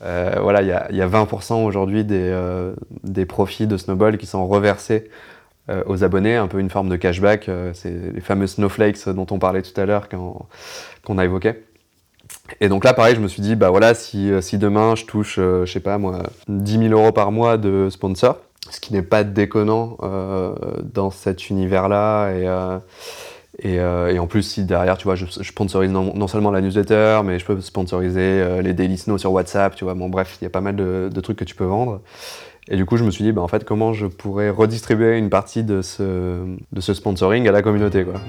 voilà, il y a, y a, 20% aujourd'hui des, des profits de Snowball qui sont reversés aux abonnés, un peu une forme de cashback. c'est les fameux snowflakes dont on parlait tout à l'heure qu'on a évoqué. Et donc là, pareil, je me suis dit, bah voilà, si, si demain je touche, je sais pas moi, 10 000 euros par mois de sponsor, ce qui n'est pas déconnant euh, dans cet univers-là. Et, euh, euh, et, en plus, si derrière, tu vois, je, sponsorise non, seulement la newsletter, mais je peux sponsoriser les daily snow sur WhatsApp, tu vois. Bon, bref, il y a pas mal de, trucs que tu peux vendre. Et du coup, je me suis dit, bah, en fait, comment je pourrais redistribuer une partie de ce, de ce sponsoring à la communauté, quoi.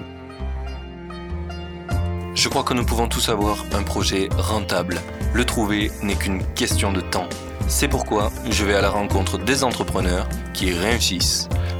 Je crois que nous pouvons tous avoir un projet rentable. Le trouver n'est qu'une question de temps. C'est pourquoi je vais à la rencontre des entrepreneurs qui réussissent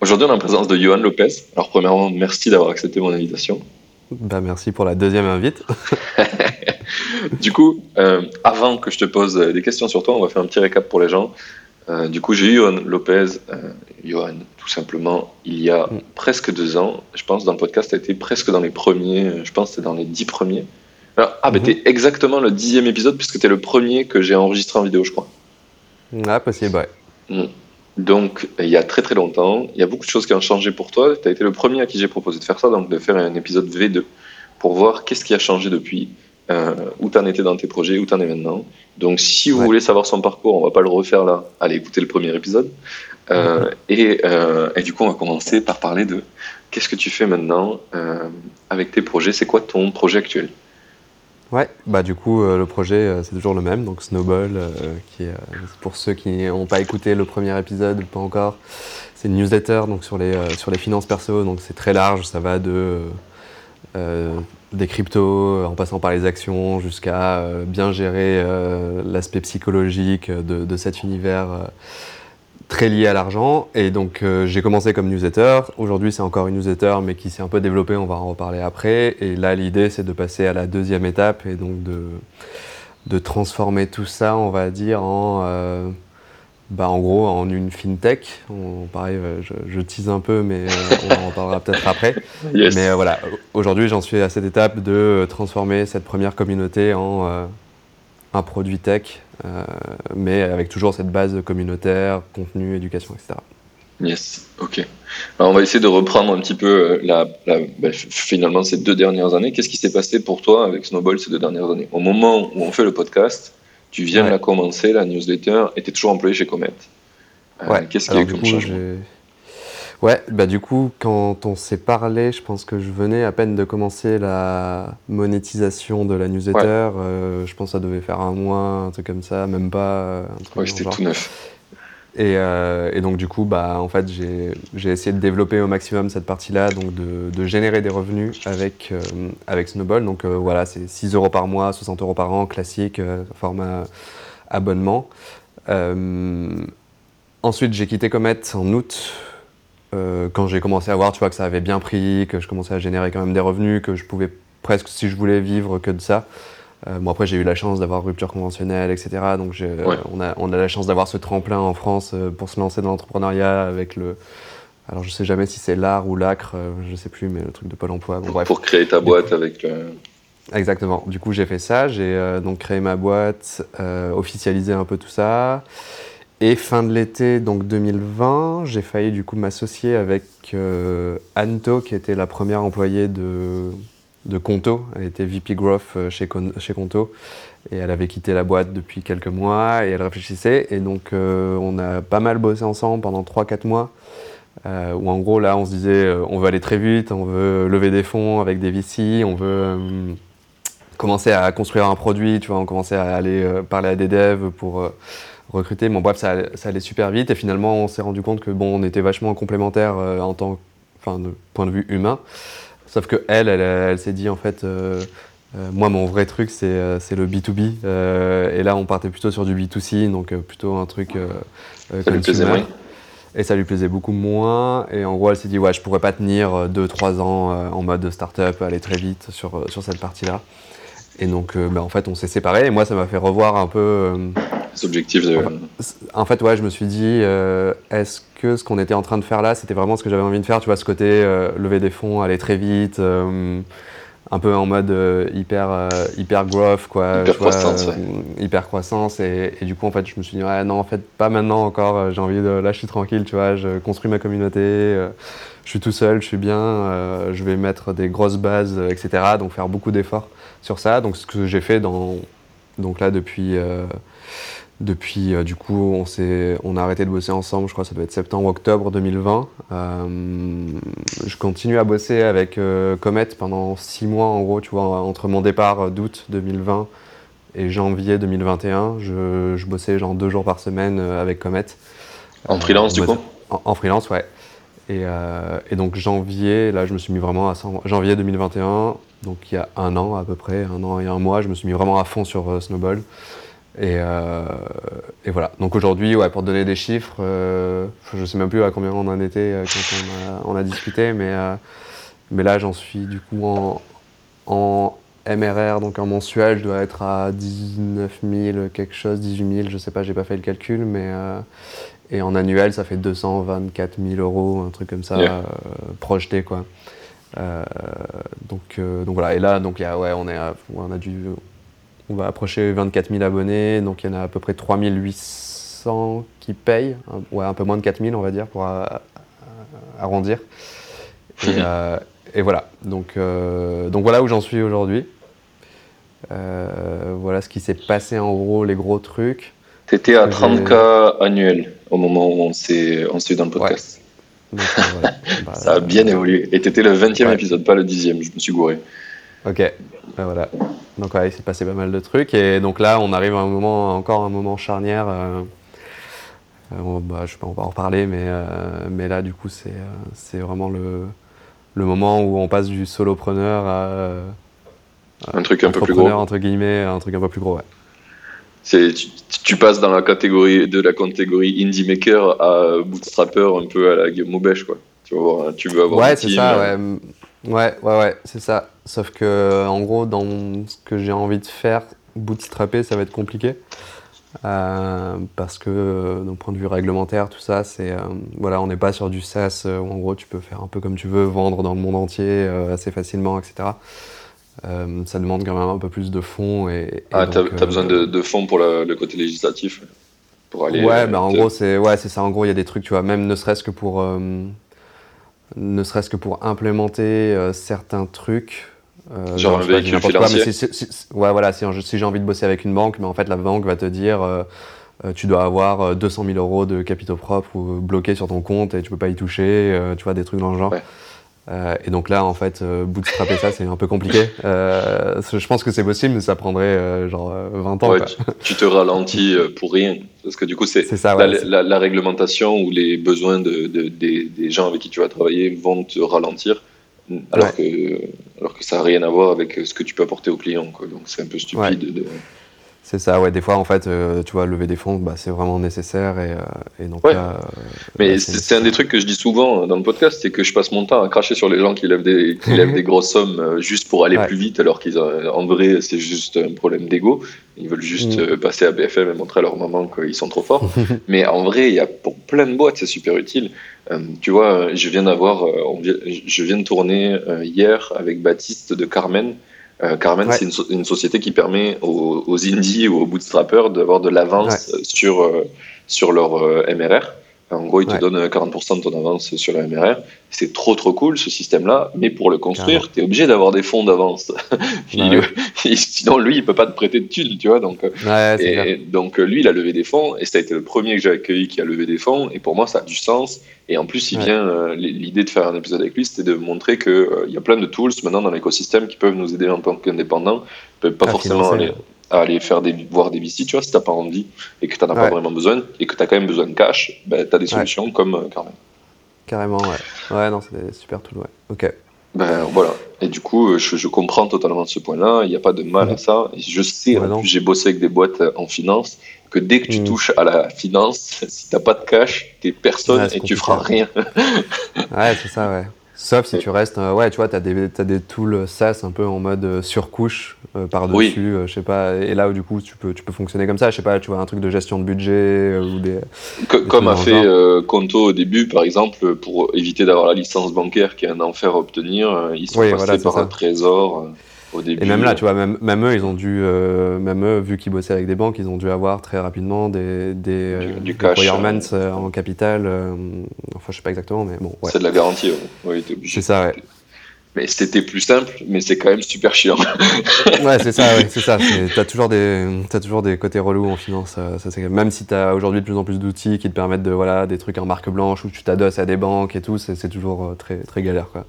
Aujourd'hui, on est en présence de Johan Lopez. Alors, premièrement, merci d'avoir accepté mon invitation. Bah, merci pour la deuxième invite. du coup, euh, avant que je te pose des questions sur toi, on va faire un petit récap pour les gens. Euh, du coup, j'ai eu Johan Lopez, euh, Johan, tout simplement, il y a mm. presque deux ans. Je pense dans le podcast, tu as été presque dans les premiers, je pense que dans les dix premiers. Alors, ah, ben, mm exactement le dixième épisode, puisque tu es le premier que j'ai enregistré en vidéo, je crois. Ah, possible, ouais. Mm. Donc, il y a très très longtemps, il y a beaucoup de choses qui ont changé pour toi. Tu as été le premier à qui j'ai proposé de faire ça, donc de faire un épisode V2 pour voir qu'est-ce qui a changé depuis, euh, où tu en étais dans tes projets, où tu en es maintenant. Donc, si vous voulez savoir son parcours, on va pas le refaire là. Allez écouter le premier épisode. Euh, et, euh, et, du coup, on va commencer par parler de qu'est-ce que tu fais maintenant avec tes projets. C'est quoi ton projet actuel? Ouais, bah du coup euh, le projet euh, c'est toujours le même, donc Snowball, euh, qui est, pour ceux qui n'ont pas écouté le premier épisode, pas encore, c'est une newsletter donc sur les, sur les finances perso, donc c'est très large, ça va de des cryptos en passant par les actions jusqu'à bien gérer l'aspect psychologique de, de, cet univers très lié à l'argent. Et donc, euh, j'ai commencé comme newsletter. Aujourd'hui, c'est encore une newsletter, mais qui s'est un peu développée. On va en reparler après. Et là, l'idée, c'est de passer à la deuxième étape et donc de, de transformer tout ça, on va dire, en, euh, bah, en gros, en une fintech. On, pareil, euh, je, je, tease un peu, mais on en parlera peut-être après. Mais voilà, aujourd'hui, j'en suis à cette étape de transformer cette première communauté en un produit tech, euh, mais avec toujours cette base communautaire, contenu, éducation, etc. Yes, ok. Alors on va essayer de reprendre un petit peu euh, la, bah, finalement ces deux dernières années. Qu'est-ce qui s'est passé pour toi avec Snowball ces deux dernières années? Au moment où on fait le podcast, tu viens de la commencer, la newsletter, et tu es toujours employé chez Comet. Euh, Qu'est-ce qui a eu comme changement? Ouais, bah du coup, quand on s'est parlé, je pense que je venais à peine de commencer la monétisation de la newsletter. Euh, je pense que ça devait faire un mois, un truc comme ça, même pas. Un truc ouais, c'était tout neuf. Et, euh, et, donc du coup, bah, en fait, j'ai essayé de développer au maximum cette partie-là, donc de, de, générer des revenus avec, euh, avec Snowball. Donc euh, voilà, c'est 6 euros par mois, 60 euros par an, classique, euh, format abonnement. ensuite, j'ai quitté Comet en août euh, quand j'ai commencé à voir tu vois, que ça avait bien pris, que je commençais à générer quand même des revenus, que je pouvais presque, si je voulais, vivre que de ça. Euh, bon, après, j'ai eu la chance d'avoir rupture conventionnelle, etc. Donc, on, a, on a la chance d'avoir ce tremplin en France euh, pour se lancer dans l'entrepreneuriat avec le. Alors, je sais jamais si c'est l'art ou l'acre, je sais plus, mais le truc de Pôle emploi. Bon, Pour créer ta boîte avec. Exactement. Du coup, j'ai fait ça. J'ai donc créé ma boîte, officialisé un peu tout ça. Et fin de l'été, donc 2020, j'ai failli du coup m'associer avec euh, Anto, qui était la première employée de, Conto. Elle était VP Growth euh, chez, Conto. Et elle avait quitté la boîte depuis quelques mois et elle réfléchissait. Et donc, euh, on a pas mal bossé ensemble pendant 3-4 mois. Euh, où en gros, là, on se disait, on veut aller très vite, on veut lever des fonds avec des VC, on veut commencer à construire un produit, tu vois, on commençait à aller parler à des devs pour recruter. Bon, bref, ça, allait super vite et finalement, on s'est rendu compte que bon, on était vachement complémentaires euh, en tant, enfin, de point de vue humain. Sauf que elle, elle, s'est dit en fait, euh, euh, moi, mon vrai truc, c'est le B2B. et là, on partait plutôt sur du B2C, donc plutôt un truc ça lui plaisait moins. Et ça lui plaisait beaucoup moins. Et en gros, elle s'est dit, ouais, je pourrais pas tenir 2-3 ans en mode start-up, aller très vite sur, sur cette partie-là. Et donc, bah, en fait, on s'est séparés. Et moi, ça m'a fait revoir un peu. Les objectifs de. En fait, ouais, je me suis dit, est-ce que ce qu'on était en train de faire là, c'était vraiment ce que j'avais envie de faire Tu vois, ce côté lever des fonds, aller très vite un peu en mode euh, hyper, euh, hyper growth, quoi. Hyper croissance, euh, Hyper croissance. Et, du coup, en fait, je me suis dit, ouais, non, en fait, pas maintenant encore. J'ai envie de. Là, je suis tranquille, tu vois. Je construis ma communauté. je suis tout seul, je suis bien. je vais mettre des grosses bases, etc. Donc, faire beaucoup d'efforts sur ça. Donc, ce que j'ai fait dans. Donc là, depuis depuis, euh, du coup, on, on a arrêté de bosser ensemble, je crois que ça doit être septembre-octobre 2020. Euh, je continue à bosser avec euh, Comet pendant six mois, en gros, tu vois, entre mon départ d'août 2020 et janvier 2021. Je, je, bossais genre deux jours par semaine avec Comet. En freelance, du coup en, freelance, ouais. Et, et, donc janvier, là, je me suis mis vraiment à janvier 2021, donc il y a un an à peu près, un an et un mois, je me suis mis vraiment à fond sur Snowball. Euh, et, voilà. Donc aujourd'hui, ouais, pour donner des chiffres, euh, je ne sais même plus à combien on en était euh, quand on a, discuté, mais, mais là j'en suis du coup en, en, MRR, donc en mensuel, je dois être à 19 000 quelque chose, 18 000, je sais pas, j'ai pas fait le calcul, mais et en annuel, ça fait 224 000 euros, un truc comme ça, projeté quoi. donc, donc voilà, et là, donc, y a, ouais, on, est on a dû on va approcher 24 000 abonnés, donc il y en a à peu près 3 800 qui payent, ouais, un peu moins de 4 000 on va dire pour arrondir. Euh, et, voilà, donc, euh, donc voilà où j'en suis aujourd'hui. Euh, voilà ce qui s'est passé en gros, les gros trucs. Tu étais à 30K annuel au moment où on s'est dans le podcast. Bah, Ça a bien évolué. Et tu étais le 20e épisode, pas le 10e, je me suis gouré. Ok, ben voilà. Donc il s'est passé pas mal de trucs. Et donc là, on arrive à un moment, encore un moment charnière. Euh, euh, bah, je sais pas, on va en reparler, mais, euh, mais là, du coup, c'est, c'est vraiment le, le moment où on passe du solopreneur à, un truc un peu plus gros. entre guillemets, un truc un peu plus gros, ouais. C'est, tu, passes dans la catégorie de la catégorie indie maker à bootstrapper un peu à la Guillaume Maubèche, quoi. Tu, vas tu veux avoir ouais, c'est ça, ouais. Ouais, ouais, ouais, c'est ça. Sauf que, en gros, dans ce que j'ai envie de faire, bootstrapper, ça va être compliqué. Euh, parce que, d'un point de vue réglementaire, tout ça, c'est. Euh, voilà, on n'est pas sur du SaaS euh, où, en gros, tu peux faire un peu comme tu veux, vendre dans le monde entier assez facilement, etc. ça demande quand même un peu plus de fonds. Et, ah, tu as, besoin de, fonds pour le, côté législatif pour aller, Ouais, bah, en gros, c'est ouais, ça. En gros, il y a des trucs, tu vois, même ne serait-ce que pour ne serait-ce que pour implémenter euh, certains trucs. Euh, genre véhicule financier. ouais, voilà, si, si j'ai envie de bosser avec une banque, mais en fait la banque va te dire euh, tu dois avoir 200 000 euros de capitaux propres ou bloqués sur ton compte et tu peux pas y toucher, tu vois, des trucs dans le genre. Euh, et donc là, en fait, euh, bootstrapper ça, c'est un peu compliqué. Euh, je pense que c'est possible, mais ça prendrait genre 20 ans. Tu, te ralentis pour rien. Parce que du coup, c'est la, réglementation ou les besoins de, des, gens avec qui tu vas travailler vont te ralentir. Alors, que, alors que ça n'a rien à voir avec ce que tu peux apporter au client. Donc c'est un peu stupide de c'est ça, ouais. Des fois, en fait, euh, tu vois, lever des fonds, bah, c'est vraiment nécessaire. Et, euh, donc là, euh, Mais c'est un des trucs que je dis souvent dans le podcast, c'est que je passe mon temps à cracher sur les gens qui lèvent des, qui lèvent des grosses sommes juste pour aller plus vite, alors qu'en vrai, c'est juste un problème d'ego. Ils veulent juste mm. passer à BFM et montrer à leur maman qu'ils sont trop forts. Mais en vrai, il y a pour plein de boîtes, c'est super utile. tu vois, je viens d'avoir, je viens de tourner hier avec Baptiste de Carmen. Euh, Carmen, c'est une, société qui permet aux, indies ou aux bootstrappers d'avoir de l'avance sur, euh, sur leur euh, MRR. En gros, ils te donnent 40% de ton avance sur le MRR. C'est trop trop cool ce système-là, mais pour le construire, tu es obligé d'avoir des fonds d'avance. Sinon, lui, il peut pas te prêter de thunes, tu vois. Donc, et, donc, lui, il a levé des fonds, et ça a été le premier que j'ai accueilli qui a levé des fonds, et pour moi, ça a du sens. Et en plus, il vient, euh, l'idée de faire un épisode avec lui, c'était de montrer qu'il euh, il y a plein de tools maintenant dans l'écosystème qui peuvent nous aider en tant qu'indépendants. Pas forcément aller, aller, faire des, voir des visites, tu vois, si tu n'as pas envie et que tu n'en as pas vraiment besoin et que tu as quand même besoin de cash, ben, tu as des solutions comme euh, Carmen. Carrément, ouais. Ouais, non, c'est super tools, ouais. Ok. Ben voilà. Et du coup, je, je comprends totalement ce point-là. Il n'y a pas de mal à ça. Et je sais, bah j'ai bossé avec des boîtes en finance que dès que tu Mm. touches à la finance, si t'as pas de cash, t'es personne Ouais, et tu compliqué. feras rien. Ouais, c'est ça, ouais. Sauf si tu restes, euh, ouais, tu vois, t'as des, t'as des tools SaaS un peu en mode euh, surcouche euh, par-dessus, Oui. je sais pas, et là où du coup tu peux, tu peux fonctionner comme ça, je sais pas, tu vois, un truc de gestion de budget ou des. Que- comme a fait Conto au début, par exemple, pour éviter d'avoir la licence bancaire qui est un enfer à obtenir, ils sont Oui, passés voilà, par ça. un trésor au début. Et même là, tu vois, même, même eux, ils ont dû, euh, même eux, vu qu'ils bossaient avec des banques, ils ont dû avoir très rapidement des, des, euh, du des cash, requirements euh, euh, en capital. euh, enfin, je sais pas exactement, mais bon, ouais. C'est de la garantie. Oui. C'est ça, ouais. Mais c'était plus simple, mais c'est quand même super chiant. Ouais, c'est ça, ouais, c'est ça. T'as toujours des, t'as toujours des côtés relous en finance. Ça, même si t'as aujourd'hui de plus en plus d'outils qui te permettent de, voilà, des trucs en marque blanche où tu t'adosses à des banques et tout, c'est toujours euh, très, très galère, quoi.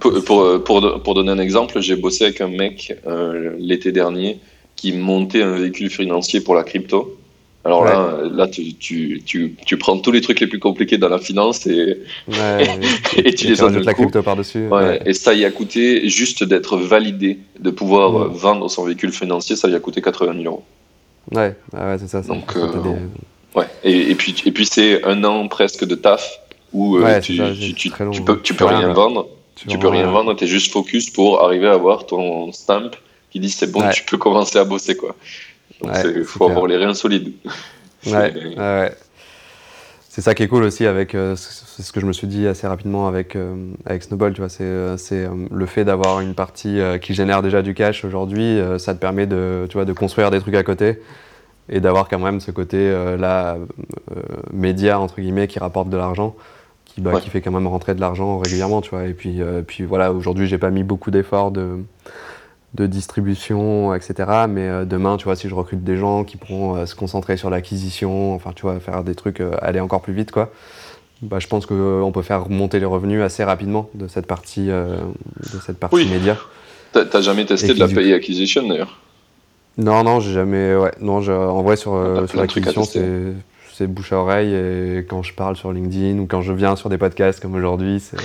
Pour, pour, pour, pour donner un exemple, j'ai bossé avec un mec euh, l'été dernier qui montait un véhicule financier pour la crypto. Alors là, là tu, tu, tu, tu prends tous les trucs les plus compliqués dans la finance et, Ouais, et tu les le la crypto par-dessus. Ouais, Et ça y a coûté juste d'être validé, de pouvoir vendre son véhicule financier, ça y a coûté 80 000 euros. Ouais, ah ouais, c'est ça. Donc, euh, des- Ouais. Et, et puis, et puis c'est un an presque de taf où euh, tu, ça, tu, peux, tu peux rien rien, vendre. Tu peux rien vendre, tu es juste focus pour arriver à avoir ton stamp qui dit c'est bon, tu peux commencer à bosser. quoi. Ouais, c'est faut clair. avoir les reins solides. Ouais, ouais, ouais. C'est ça qui est cool aussi avec, euh, c'est ce que je me suis dit assez rapidement avec, euh, avec Snowball, tu vois, c'est euh, c'est, le fait d'avoir une partie qui génère déjà du cash aujourd'hui, ça te permet de, tu vois, de construire des trucs à côté et d'avoir quand même ce côté là, média, entre guillemets, qui rapporte de l'argent, qui, bah, Ouais. qui fait quand même rentrer de l'argent régulièrement, tu vois. Et puis, euh, puis voilà, aujourd'hui, j'ai pas mis beaucoup d'efforts de, de distribution, etc. Mais euh, demain, tu vois, si je recrute des gens qui pourront euh, se concentrer sur l'acquisition, enfin, tu vois, faire des trucs, euh, aller encore plus vite, quoi. Bah, je pense qu'on peut faire remonter les revenus assez rapidement de cette partie, de cette partie Oui. média. T'as jamais testé de la pay acquisition d'ailleurs? Non, non, j'ai jamais. Ouais, non, je- en vrai, sur, T'as sur l'acquisition, c'est. C'est bouche à oreille et quand je parle sur LinkedIn ou quand je viens sur des podcasts comme aujourd'hui, c'est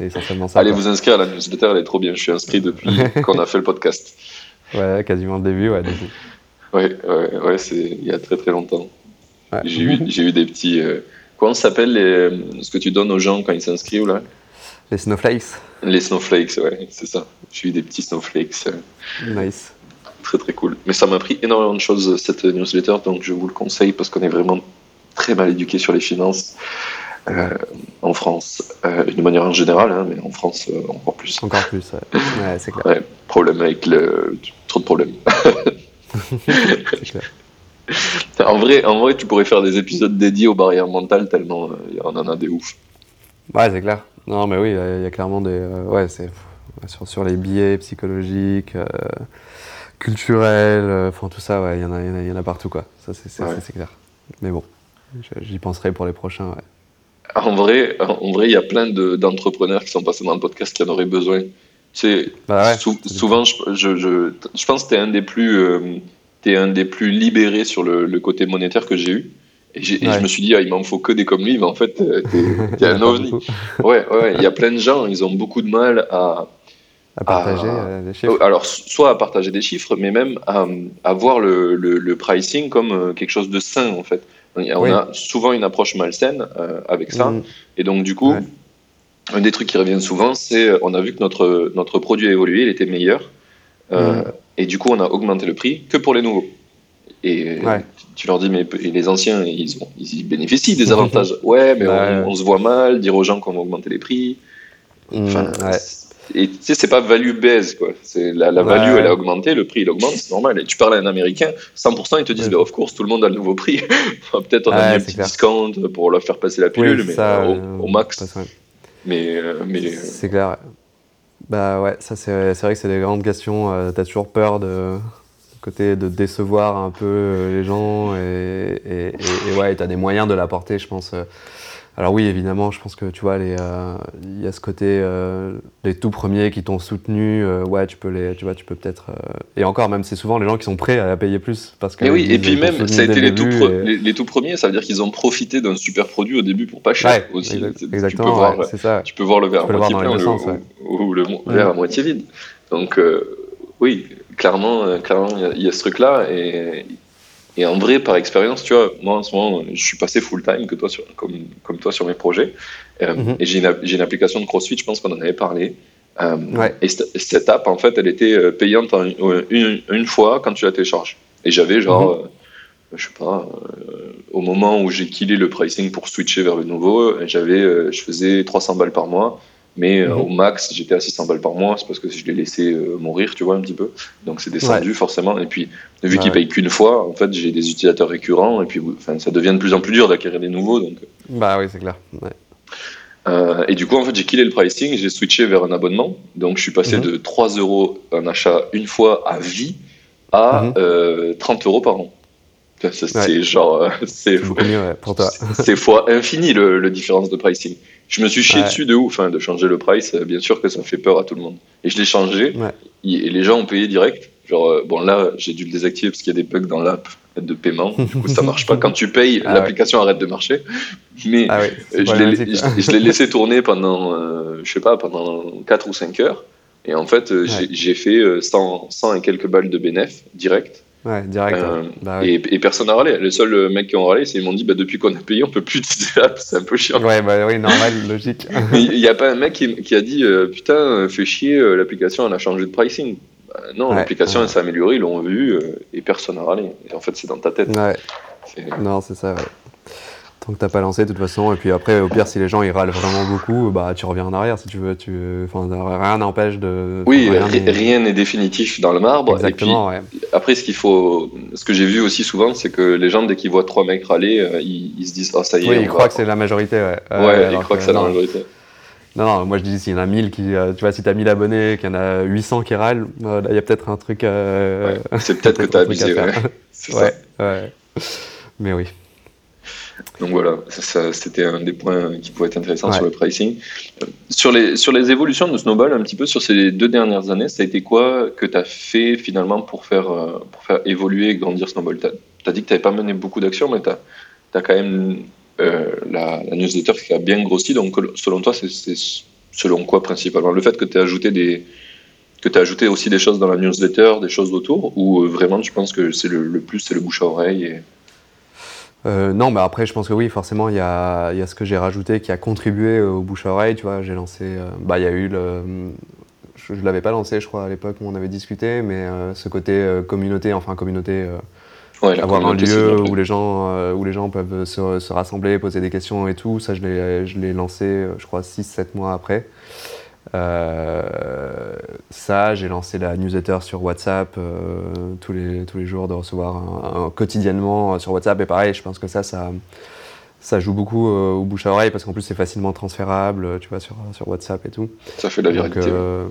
essentiellement ça. Allez quoi. vous inscrire à la newsletter, elle est trop bien. Je suis inscrit depuis qu'on a fait le podcast. Ouais, quasiment le début, ouais. Ouais, ouais, ouais c'est il y a très très longtemps. Ouais. J'ai eu, eu des petits. euh, Comment ça s'appelle les- ce que tu donnes aux gens quand ils s'inscrivent là? Les snowflakes, Les snowflakes, ouais, c'est ça. J'ai eu des petits snowflakes. euh, nice. Très très cool. Mais ça m'a pris énormément de choses cette newsletter, donc je vous le conseille parce qu'on est vraiment très mal éduqué sur les finances euh, en France, euh, d'une manière en général, hein, mais en France euh, encore plus. Encore plus, ouais. Ouais, c'est clair. Ouais, problème avec le trop de problèmes. c'est clair. En vrai, en vrai, tu pourrais faire des épisodes dédiés aux barrières mentales tellement euh, on en a des ouf. Ouais, c'est clair. Non, mais oui, il y a clairement des. ouais, c'est. Sur, sur les biais psychologiques, culturels, enfin tout ça, ouais, il y, en a- il y il y en a partout, quoi. Ça, c'est Ouais. clair. Mais bon, j'y penserai pour les prochains, ouais. En vrai, en vrai, il y a plein de- d'entrepreneurs qui sont passés dans le podcast qui en auraient besoin. Tu sais, Bah ouais, sou- c'est souvent, je, je, je, je pense que tu es un des plus, euh, un des plus libérés sur le, le côté monétaire que j'ai eu. Et, je me suis dit, ah, il m'en faut que des comme lui, mais en fait, euh, t'es Il t'es y en a un ovni. Ouais, ouais, il y a plein de gens, ils ont beaucoup de mal à, À partager euh, les chiffres. alors, soit à partager des chiffres, mais même à, à voir le, le, le pricing comme euh, quelque chose de sain, en fait. On a souvent une approche malsaine euh, avec ça. Mm. Et donc, du coup, Ouais. un des trucs qui revient souvent, c'est euh, on a vu que notre, notre produit a évolué, il était meilleur. Euh, Mm. Et du coup, on a augmenté le prix que pour les nouveaux. Et Ouais. tu leur dis, mais les anciens, ils, ont, ils bénéficient des avantages. ouais, mais Ouais. on, on se voit mal, dire aux gens qu'on va augmenter les prix. Mm, Enfin. Et tu sais, c'est pas value base, quoi. C'est la, la Ouais. value, elle a augmenté, le prix, il augmente, c'est normal. Et tu parles à un Américain, 100%, ils te disent, Ouais. bah, of course, tout le monde a le nouveau prix. Enfin, Peut-être on a mis un petit clair. discount pour leur faire passer la pilule, Oui, mais ça, euh, au, euh, au max. Mais, euh, mais C'est clair. Bah ouais, ça c'est c'est vrai que c'est des grandes questions. euh, T'as toujours peur de côté de décevoir un peu les gens et, et, et- et ouais, t'as des moyens de l'apporter, je pense. Alors oui, évidemment, je pense que tu vois, euh, il y a ce côté, euh, les tout premiers qui t'ont soutenu, euh, ouais, tu peux les, tu vois, tu peux peut-être. et encore, même c'est souvent les gens qui sont prêts à payer plus parce que. Mais oui, et puis même, ça a été le les tout, et- les, les tout premiers, ça veut dire qu'ils ont profité d'un super produit au début pour pas cher Ouais, aussi. exact- Tu- peux exactement, voir, ouais, ça. Tu peux voir le verre à moitié plein ou, sens, ouais. ou- ou le Mm. verre à moitié vide. Donc, oui, clairement, clairement, il y y, a ce truc-là. Et, Et en vrai, par expérience, tu vois, moi en ce moment, je suis passé full time que toi sur, comme, comme toi sur mes projets. Euh, Mhm. Et j'ai une, application de CrossFit, je pense qu'on en avait parlé. Euh, Ouais. Et cette, app, en fait, elle était euh, payante en- une, une fois quand tu la télécharges. Et j'avais genre, Mhm. euh, je sais pas, au moment où j'ai killé le pricing pour switcher vers le nouveau, j'avais, je faisais 300 balles par mois. Mais euh, Mhm. au max, j'étais à 600 balles par mois, c'est parce que je l'ai laissé euh, mourir, tu vois, un petit peu. Donc c'est descendu forcément. Et puis, vu Ouais, qu'il ouais. paye qu'une fois, en fait, j'ai des utilisateurs récurrents. Et puis, ça devient de plus en plus dur d'acquérir des nouveaux. Donc, Bah oui, c'est clair. Ouais. euh, et du coup, en fait, j'ai killé le pricing, j'ai switché vers un abonnement. Donc, je suis passé Mhm. de 3 euros un achat une fois à vie à euh, 30 euros par an. C'est Ouais. genre, euh, c'est ouais, fois infini le, le différence de pricing. Je me suis chié Ouais. dessus de ouf, enfin, de changer le price. euh, Bien sûr que ça fait peur à tout le monde. Et je l'ai changé et les gens ont payé direct. Genre, euh, bon, là, j'ai dû le désactiver parce qu'il y a des bugs dans l'app de paiement. Du coup, ça marche pas. Quand tu payes, Ah l'application arrête de marcher. Mais Ah euh, je l'ai- laissé tourner pendant, euh, je sais pas, pendant 4 ou 5 heures. Et en fait, euh, j'ai- fait euh, 100, 100 et quelques balles de bénéf direct. Ouais, direct. Euh, ouais. Bah et, et personne n'a râlé. Le seul euh, mec qui ont râlé, c'est ils m'ont dit bah, depuis qu'on a payé, on peut plus utiliser l'app. C'est un peu chiant. Ouais, bah oui, normal, logique. Il n'y a pas un mec qui, qui a dit euh, putain, euh, fait chier, euh, l'application elle a changé de pricing. Bah, non, Ouais, l'application elle s'est améliorée, ils l'ont vu euh, et personne n'a râlé. Et en fait, c'est dans ta tête. Non, c'est ça, ouais. Tant que t'as pas lancé, de toute façon, et puis après, au pire, si les gens ils râlent vraiment beaucoup, bah tu reviens en arrière si tu veux. Tu... Enfin, rien n'empêche de. Oui, rien n'est définitif dans le marbre. Exactement, ouais. Et puis après, ce qu'il faut, ce que j'ai vu aussi souvent, c'est que les gens dès qu'ils voient trois mecs râler, euh, ils, ils se disent ah ça y est. Oui, ils va- croient que c'est la majorité, ouais. Ouais, Euh, ils alors croient que c'est la majorité. Non, non, moi je dis s'il y en a 1000 qui. euh, tu vois, si t'as 1000 abonnés, qu'il y en a 800 qui râlent, euh, il y a peut-être un truc. euh, Ouais, c'est peut-être que t'as abusé. ouais. C'est ça. Ouais, ouais. Mais oui. Donc voilà, ça, ça, c'était un des points qui pouvait être intéressant Ouais. sur le pricing. Sur les, sur les évolutions de Snowball, un petit peu sur ces deux dernières années, ça a été quoi que tu as fait finalement pour faire, euh, pour faire évoluer et grandir Snowball? Tu as, dit que tu n'avais pas mené beaucoup d'actions, mais tu as, quand même euh, la, la newsletter qui a bien grossi. Donc selon toi, c'est selon quoi principalement? Le fait que tu aies ajouté des que tu ajouté aussi des choses dans la newsletter, des choses autour, ou euh, vraiment tu penses que c'est le, le plus, c'est le bouche à oreille et... Euh, non, mais après, je pense que oui, forcément, il y a, il y a ce que j'ai rajouté qui a contribué au bouche à oreille. Tu vois, j'ai lancé. euh, bah, il y a eu le. Je ne l'avais pas lancé, je crois, à l'époque où on avait discuté, mais euh, ce côté communauté, enfin, communauté, Ouais, avoir un lieu où les, gens, où les gens peuvent se, se rassembler, poser des questions et tout, ça, je l'ai lancé, je crois, 6-7 mois après. Euh, ça, j'ai lancé la newsletter sur WhatsApp euh, tous, les, jours, de recevoir quotidiennement sur WhatsApp. Et pareil, je pense que ça, ça, ça joue beaucoup euh, au bouche à oreille parce qu'en plus, c'est facilement transférable, euh, tu vois, sur, sur WhatsApp et tout. Ça fait de la Donc, viralité. euh,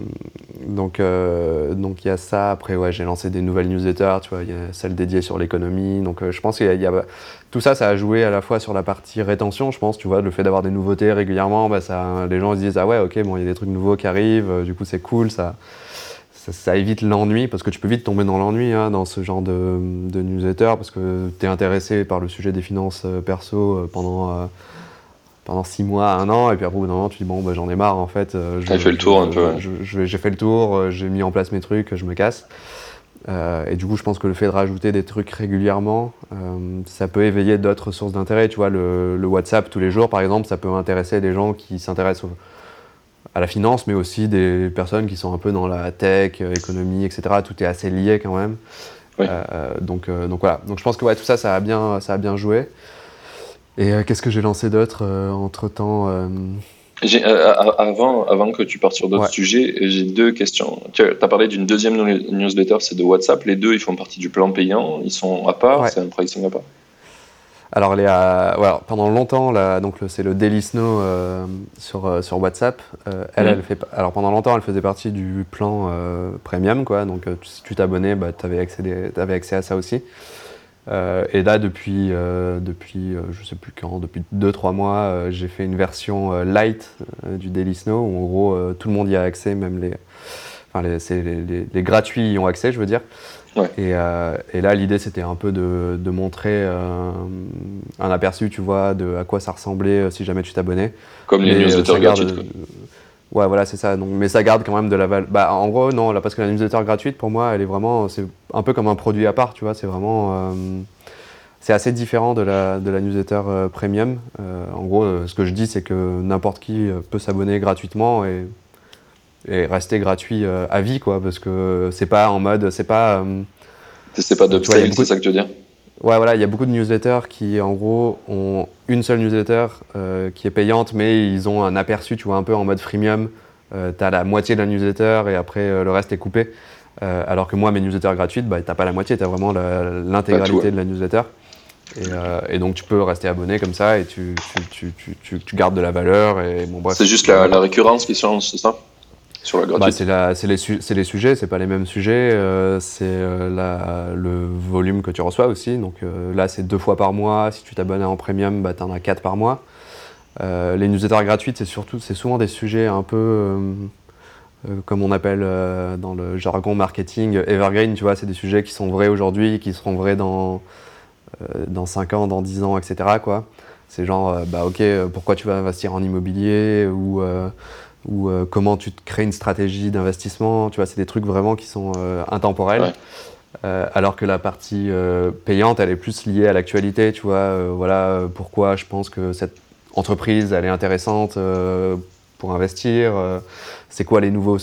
donc, euh, donc il y a ça. Après, ouais, j'ai lancé des nouvelles newsletters. Tu vois, il y a celle dédiée sur l'économie. Donc, euh, je pense qu'il y y a- tout ça, ça a joué à la fois sur la partie rétention. Je pense, tu vois, le fait d'avoir des nouveautés régulièrement, bah, ça, les gens se disent ah ouais, ok, bon, il y a des trucs nouveaux qui arrivent. Du coup, c'est cool. Ça, ça, ça évite l'ennui parce que tu peux vite tomber dans l'ennui hein, dans ce genre de, de newsletter parce que tu es intéressé par le sujet des finances euh, perso euh, pendant. euh, pendant six mois, un an, et puis après, au bout d'un moment, tu dis, bon, bah, j'en ai marre, en fait. euh, T'as fait le tour, un peu, ouais. J'ai fait le tour, j'ai mis en place mes trucs, je me casse. Euh, et du coup, je pense que le fait de rajouter des trucs régulièrement, euh, ça peut éveiller d'autres sources d'intérêt. Tu vois, le, le WhatsApp tous les jours, par exemple, ça peut intéresser des gens qui s'intéressent à la finance, mais aussi des personnes qui sont un peu dans la tech, euh, économie, etc. Tout est assez lié quand même. Oui. Euh, donc, euh, donc voilà. Donc je pense que ouais, tout ça, ça a bien, ça a bien joué. Et euh, qu'est-ce que j'ai lancé d'autre entre temps avant, avant que tu partes sur d'autres Ouais. sujets, j'ai deux questions. Tu as parlé d'une deuxième new- newsletter, c'est de WhatsApp. Les deux, ils font partie du plan payant. Ils sont à part, Ouais. c'est un pricing à part. Alors, les, euh, pendant longtemps, là, donc c'est le Daily Snow euh, sur, euh, sur WhatsApp. Euh, elle, Mhm. elle fait, alors pendant longtemps, elle faisait partie du plan premium, quoi. Donc, si tu t'abonnais, bah, tu avais, avais accès à ça aussi. Et là, depuis, depuis je sais plus quand, depuis 2-3 mois, j'ai fait une version light du Daily Snow où en gros tout le monde y a accès, même les, enfin, les- les gratuits y ont accès, je veux dire. Ouais. Et, euh, et là, l'idée c'était un peu de, de montrer euh, un aperçu, tu vois, de à quoi ça ressemblait euh, si jamais tu t'abonnais. Comme les newsletters gratuites. quoi. Ouais, voilà, c'est ça. Donc, mais ça garde quand même de la valeur. Bah, en gros, non, là, parce que la newsletter gratuite, pour moi, elle est vraiment. C'est un peu comme un produit à part, tu vois. C'est vraiment. c'est assez différent de la, de la newsletter premium. en gros, ce que je dis, c'est que n'importe qui peut s'abonner gratuitement et, et, rester gratuit à vie, quoi, parce que c'est pas en mode, c'est pas. c'est pas d'upsell, c'est ça que tu veux dire? Ouais, voilà, il y a beaucoup de newsletters qui, en gros, ont une seule newsletter qui est payante, mais ils ont un aperçu, tu vois, un peu en mode freemium. Euh, tu as la moitié de la newsletter et après euh, le reste est coupé. Euh, alors que moi, mes newsletters gratuites, bah, tu n'as pas la moitié, tu as vraiment l'intégralité de la newsletter. Et, donc tu peux rester abonné comme ça et tu, tu, tu, tu gardes de la valeur. Et bon, c'est juste la, récurrence qui change, c'est ça? Sur la bah, c'est, les, les, sujets, c'est pas les mêmes sujets, c'est le volume que tu reçois aussi. Donc là, c'est deux fois par mois. Si tu t'abonnes en premium, bah, tu en as quatre par mois. Euh, les newsletters gratuites, c'est surtout, c'est souvent des sujets un peu, euh, euh, comme on appelle dans le jargon marketing, evergreen, tu vois, c'est des sujets qui sont vrais aujourd'hui, qui seront vrais dans, dans 5 ans, dans 10 ans, etc. Quoi. C'est genre, bah ok, pourquoi tu vas investir en immobilier ou, ou comment tu te crées une stratégie d'investissement, tu vois, c'est des trucs vraiment qui sont intemporels. alors que la partie payante, elle est plus liée à l'actualité, tu vois. voilà pourquoi je pense que cette entreprise, elle est intéressante euh, pour investir euh, C'est quoi les nouveaux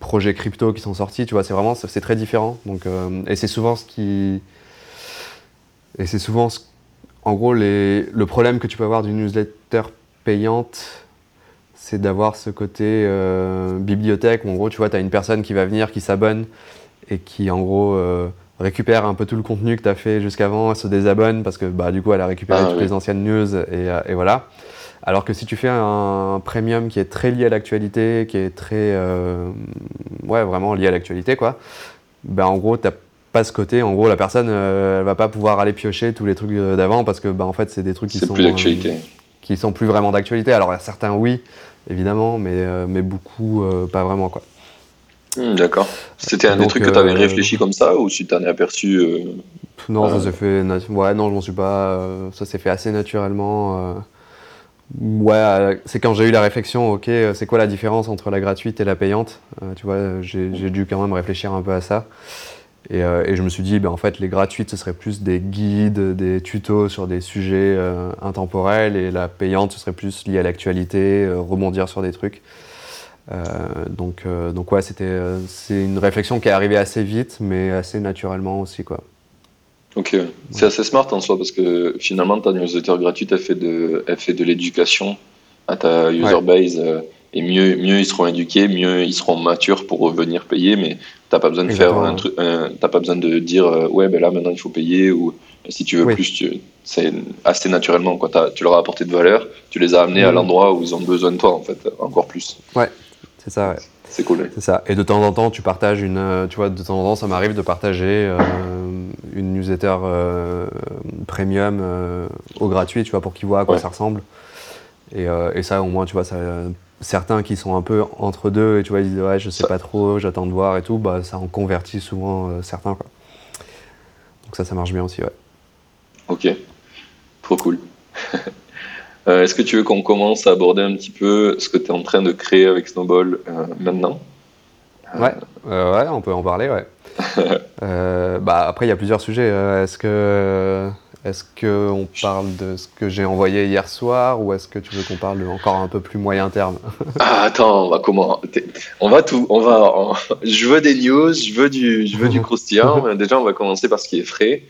projets crypto qui sont sortis Tu vois, c'est vraiment, c'est très différent. Donc, euh, et c'est souvent ce qui, et c'est souvent, en gros, les, le problème que tu peux avoir d'une newsletter payante, c'est d'avoir ce côté bibliothèque où en gros, tu vois, tu as une personne qui va venir, qui s'abonne et qui, en gros, récupère un peu tout le contenu que tu as fait jusqu'avant, se désabonne parce que bah, du coup, elle a récupéré ah toutes les anciennes news et, et voilà. Alors que si tu fais un premium qui est très lié à l'actualité, qui est très, euh, ouais, vraiment lié à l'actualité, quoi, ben en gros, tu n'as pas ce côté. En gros, la personne, euh, elle va pas pouvoir aller piocher tous les trucs d'avant parce que, ben, en fait, c'est des trucs qui sont plus d'actualité, qui sont plus vraiment d'actualité. Alors, certains, oui, évidemment, mais, euh, mais beaucoup, pas vraiment, quoi. Hmm, d'accord. C'était un des trucs que tu avais réfléchi comme ça ou tu t'en es aperçu Non, ça s'est fait. Ouais, non, je m'en suis pas. ça s'est fait assez naturellement. Ouais, euh, c'est quand j'ai eu la réflexion, ok, euh, c'est quoi la différence entre la gratuite et la payante euh, Tu vois, j'ai dû quand même réfléchir un peu à ça. Et, je me suis dit, ben, en fait, les gratuites, ce serait plus des guides, des tutos sur des sujets intemporels, et la payante, ce serait plus lié à l'actualité, rebondir sur des trucs. donc, donc ouais, c'était, c'est une réflexion qui est arrivée assez vite, mais assez naturellement aussi, quoi. Ok, c'est assez smart en soi parce que finalement ta newsletter gratuite elle fait de, elle fait de l'éducation à ta user base euh, et mieux, mieux ils seront éduqués, mieux ils seront matures pour revenir payer, mais t'as pas besoin de faire un truc, t'as pas besoin de dire euh, ouais ben là maintenant il faut payer ou si tu veux plus, c'est assez naturellement quoi. Tu leur as apporté de valeur, tu les as amenés à mm. l'endroit où ils ont besoin de toi en fait, encore plus. Ouais, c'est ça. Ouais. C'est cool. C'est ça. Et de temps en temps, tu partages une. Euh, tu vois, de temps en temps, ça m'arrive de partager euh, une newsletter euh, premium au gratuit, tu vois, pour qu'ils voient à quoi ça ressemble. Et, et, ça, au moins, tu vois, ça, certains qui sont un peu entre deux et tu vois, ils disent ouais, je sais pas trop, j'attends de voir et tout, bah ça en convertit souvent certains. Quoi. Donc ça, ça marche bien aussi, ouais. Ok, trop cool. Euh, est-ce que tu veux qu'on commence à aborder un petit peu ce que tu es en train de créer avec Snowball euh, maintenant? Ouais. Euh, ouais, on peut en parler, ouais. bah, après, il y a plusieurs sujets. Est-ce que est-ce qu'on parle de ce que j'ai envoyé hier soir ou est-ce que tu veux qu'on parle encore un peu plus moyen terme? Ah, Attends, on va comment On va tout. On va. Je veux des news, je veux du, je veux du croustillant. Déjà, on va commencer par ce qui est frais.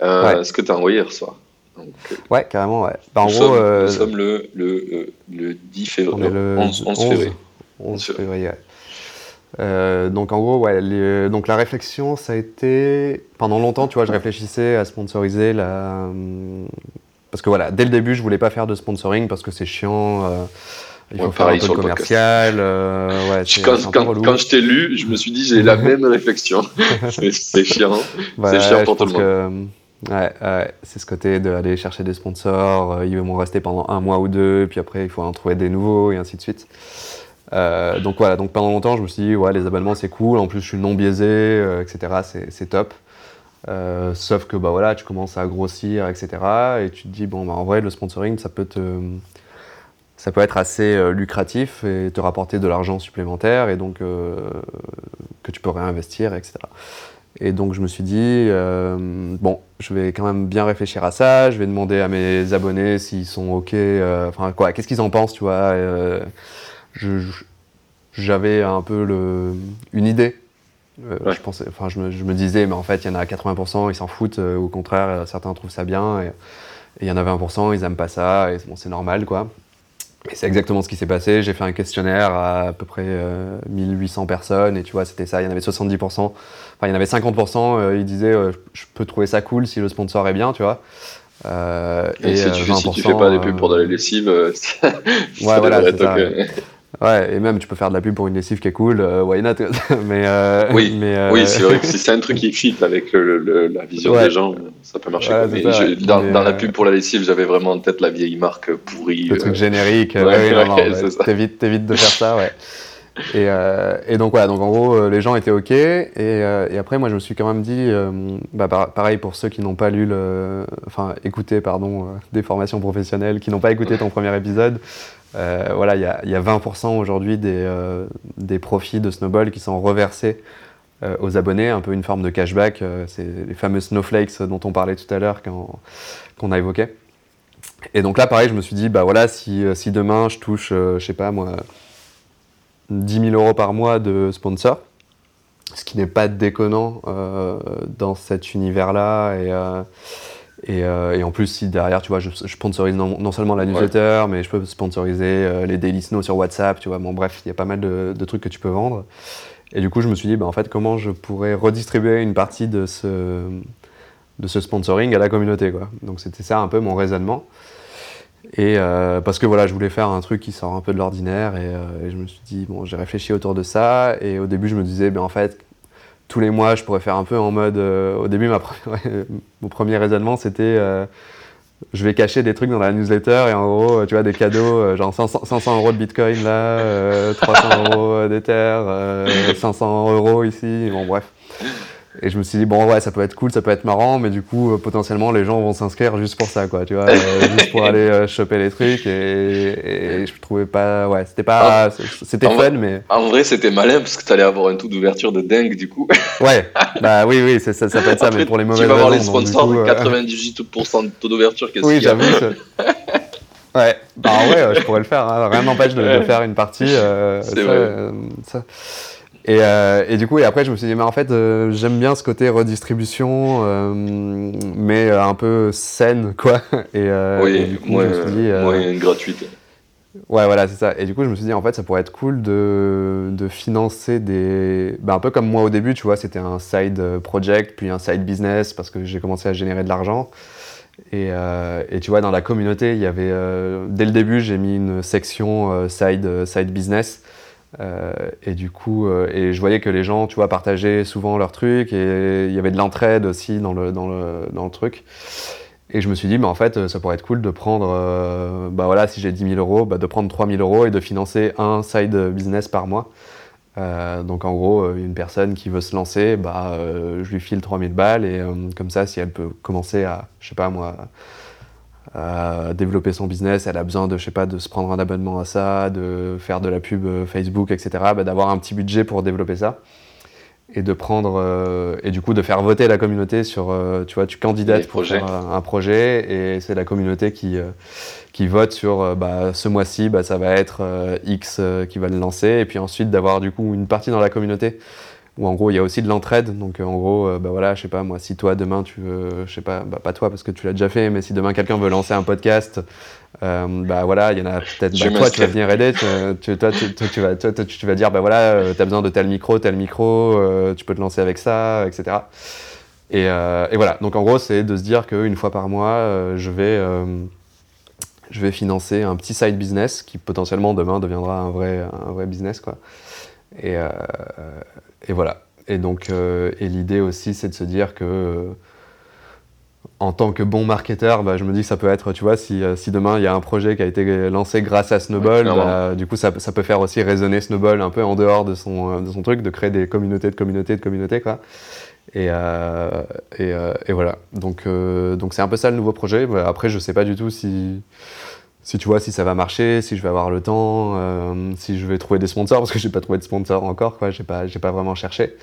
Ce que tu as envoyé hier soir. Donc, euh, ouais, carrément, ouais. Bah, nous, sommes, euh, nous, sommes, le, le, le 10 février. Le 11, 11, février. 11 février, euh, donc en gros, ouais, donc la réflexion, ça a été pendant longtemps, tu vois, je réfléchissais à sponsoriser la, parce que voilà, dès le début, je voulais pas faire de sponsoring parce que c'est chiant. Euh, il faut faire un peu de commercial. Euh, ouais, quand, quand, quand, je t'ai lu, je me suis dit j'ai la même réflexion. c'est chiant, c'est chiant pour tout le monde. Ouais, c'est ce côté d'aller chercher des sponsors, euh, ils vont rester pendant un mois ou deux, puis après il faut en trouver des nouveaux et ainsi de suite. Euh, donc voilà, donc pendant longtemps je me suis dit ouais les abonnements c'est cool, en plus je suis non biaisé, euh, etc. C'est top. sauf que bah voilà tu commences à grossir, etc. Et tu te dis bon bah en vrai le sponsoring ça peut te ça peut être assez lucratif et te rapporter de l'argent supplémentaire et donc que tu peux réinvestir, etc. Et donc je me suis dit, bon, je vais quand même bien réfléchir à ça, je vais demander à mes abonnés s'ils sont OK, enfin quoi, qu'est-ce qu'ils en pensent, tu vois. J'avais un peu le, une idée euh, je, pensais, enfin, je, me, je, me, disais, mais en fait, il y en a 80%, ils s'en foutent. Euh, au contraire, euh, certains trouvent ça bien. Et il y en a 20%, ils n'aiment pas ça. Et bon, c'est normal, quoi. Et c'est exactement ce qui s'est passé. J'ai fait un questionnaire à à peu près 1800 personnes. Et tu vois, c'était ça. Il y en avait 70%. Enfin, il y en avait 50%. ils disaient, je peux trouver ça cool si le sponsor est bien, tu vois. et, et si, tu, si, tu, fais pas des pubs pour de la lessive, ouais, voilà, c'est ça. Ouais, et même tu peux faire de la pub pour une lessive qui est cool, euh, why not? Mais, euh, Oui, mais, euh, oui c'est vrai que si c'est un truc qui fit avec le, la vision des gens, ça peut marcher. mais dans, dans la pub pour la lessive, j'avais vraiment en tête la vieille marque pourrie. Le truc générique, ouais, t'évites, de faire ça, ouais. Et, et, donc voilà, donc en gros, les gens étaient OK. Et, et, après, moi, je me suis quand même dit, bah, pareil pour ceux qui n'ont pas lu le, enfin, écouté, pardon, des formations professionnelles, qui n'ont pas écouté ton premier épisode, euh, voilà, il y a, 20% aujourd'hui euh, des, profits de Snowball qui sont reversés euh, aux abonnés, un peu une forme de cashback. c'est les fameux snowflakes dont on parlait tout à l'heure qu'on a évoqué. Et donc là, pareil, je me suis dit, bah voilà, si, demain je touche, je sais pas moi, 10 000 euros par mois de sponsor, ce qui n'est pas déconnant dans cet univers-là et euh, et, en plus, si derrière, tu vois, je, sponsorise non, seulement la newsletter, mais je peux sponsoriser euh, les daily snow sur WhatsApp, tu vois. Bon, bref, il y a pas mal de, trucs que tu peux vendre. Et du coup, je me suis dit, bah, en fait, comment je pourrais redistribuer une partie de ce, de ce sponsoring à la communauté, quoi. Donc, c'était ça un peu mon raisonnement. Et euh, parce que voilà, je voulais faire un truc qui sort un peu de l'ordinaire et, et, je me suis dit, bon, j'ai réfléchi autour de ça. Et au début, je me disais, ben, en fait, tous les mois, je pourrais faire un peu en mode. Euh, au début, ma, mon premier raisonnement, c'était euh, je vais cacher des trucs dans la newsletter et en gros, tu vois, des cadeaux, euh, genre 500, 500, euros de bitcoin là, 300 euros d'Ether, 500 euros ici, bon, bref. Et je me suis dit, bon, ouais, ça peut être cool, ça peut être marrant, mais du coup, euh, potentiellement, les gens vont s'inscrire juste pour ça, quoi, tu vois, euh, juste pour aller euh, choper les trucs. Et, et, je trouvais pas, ouais, c'était pas, c'était fun, mais. En vrai, c'était malin parce que t'allais avoir un taux d'ouverture de dingue, du coup. ouais, bah oui, oui, ça, ça peut être ça, mais pour les mauvaises Tu vas avoir les sponsors de 98% de taux d'ouverture, qu'est-ce Oui, j'avoue. Ouais, bah ouais, je pourrais le faire, hein. rien n'empêche de, de, faire une partie. c'est vrai. ça. Et, euh, et, du coup, et après, je me suis dit, mais en fait, euh, j'aime bien ce côté redistribution, euh, mais un peu saine, quoi. Et, oui, et du coup, je me suis dit, moyen gratuite. Ouais, voilà, c'est ça. Et du coup, je me suis dit, en fait, ça pourrait être cool de, de financer des. Ben, un peu comme moi au début, tu vois, c'était un side project, puis un side business, parce que j'ai commencé à générer de l'argent. Et, et, tu vois, dans la communauté, il y avait. dès le début, j'ai mis une section side, side business euh, et du coup, euh, et je voyais que les gens, tu vois, partageaient souvent leurs trucs et il y avait de l'entraide aussi dans le, dans, le, dans le truc. Et je me suis dit, bah, en fait, ça pourrait être cool de prendre, euh, bah voilà, si j'ai 10 000 euros, bah, de prendre 3 000 euros et de financer un side business par mois. donc en gros, une personne qui veut se lancer, bah, je lui file 3 000 balles et comme ça, si elle peut commencer à, je sais pas moi, à développer son business, elle a besoin de, je sais pas, de se prendre un abonnement à ça, de faire de la pub euh, Facebook, etc., bah, d'avoir un petit budget pour développer ça. Et de prendre, euh, et du coup de faire voter la communauté sur, euh, tu vois, tu candidates pour faire un, projet et c'est la communauté qui, qui vote sur, bah, ce mois-ci, bah, ça va être X qui va le lancer. Et puis ensuite d'avoir du coup une partie dans la communauté où en gros il y a aussi de l'entraide. Donc euh, en gros, euh, bah voilà, je sais pas moi, si toi demain tu veux, je sais pas, bah, pas toi parce que tu l'as déjà fait, mais si demain quelqu'un veut lancer un podcast, euh, bah voilà, il y en a peut-être. Bah, toi, tu vas venir aider. Tu, toi, tu, vas, toi, tu vas dire, bah voilà, tu as besoin de tel micro, tel micro, tu peux te lancer avec ça, etc. Et, et voilà. Donc en gros, c'est de se dire qu'une fois par mois, je vais je vais financer un petit side business qui potentiellement demain deviendra un vrai, un vrai business. Quoi. Et, et voilà. Et donc, euh, et l'idée aussi, c'est de se dire que, euh, en tant que bon marketeur, bah, je me dis que ça peut être, tu vois, si, euh, si demain il y a un projet qui a été lancé grâce à Snowball, bah, du coup, ça, ça, peut faire aussi résonner Snowball un peu en dehors de son, de son truc, de créer des communautés de communautés de communautés, quoi. Et, et, et, voilà. Donc, donc c'est un peu ça le nouveau projet. Après, je sais pas du tout si si tu vois si ça va marcher, si je vais avoir le temps, euh, si je vais trouver des sponsors parce que j'ai pas trouvé de sponsors encore quoi, j'ai pas j'ai pas vraiment cherché.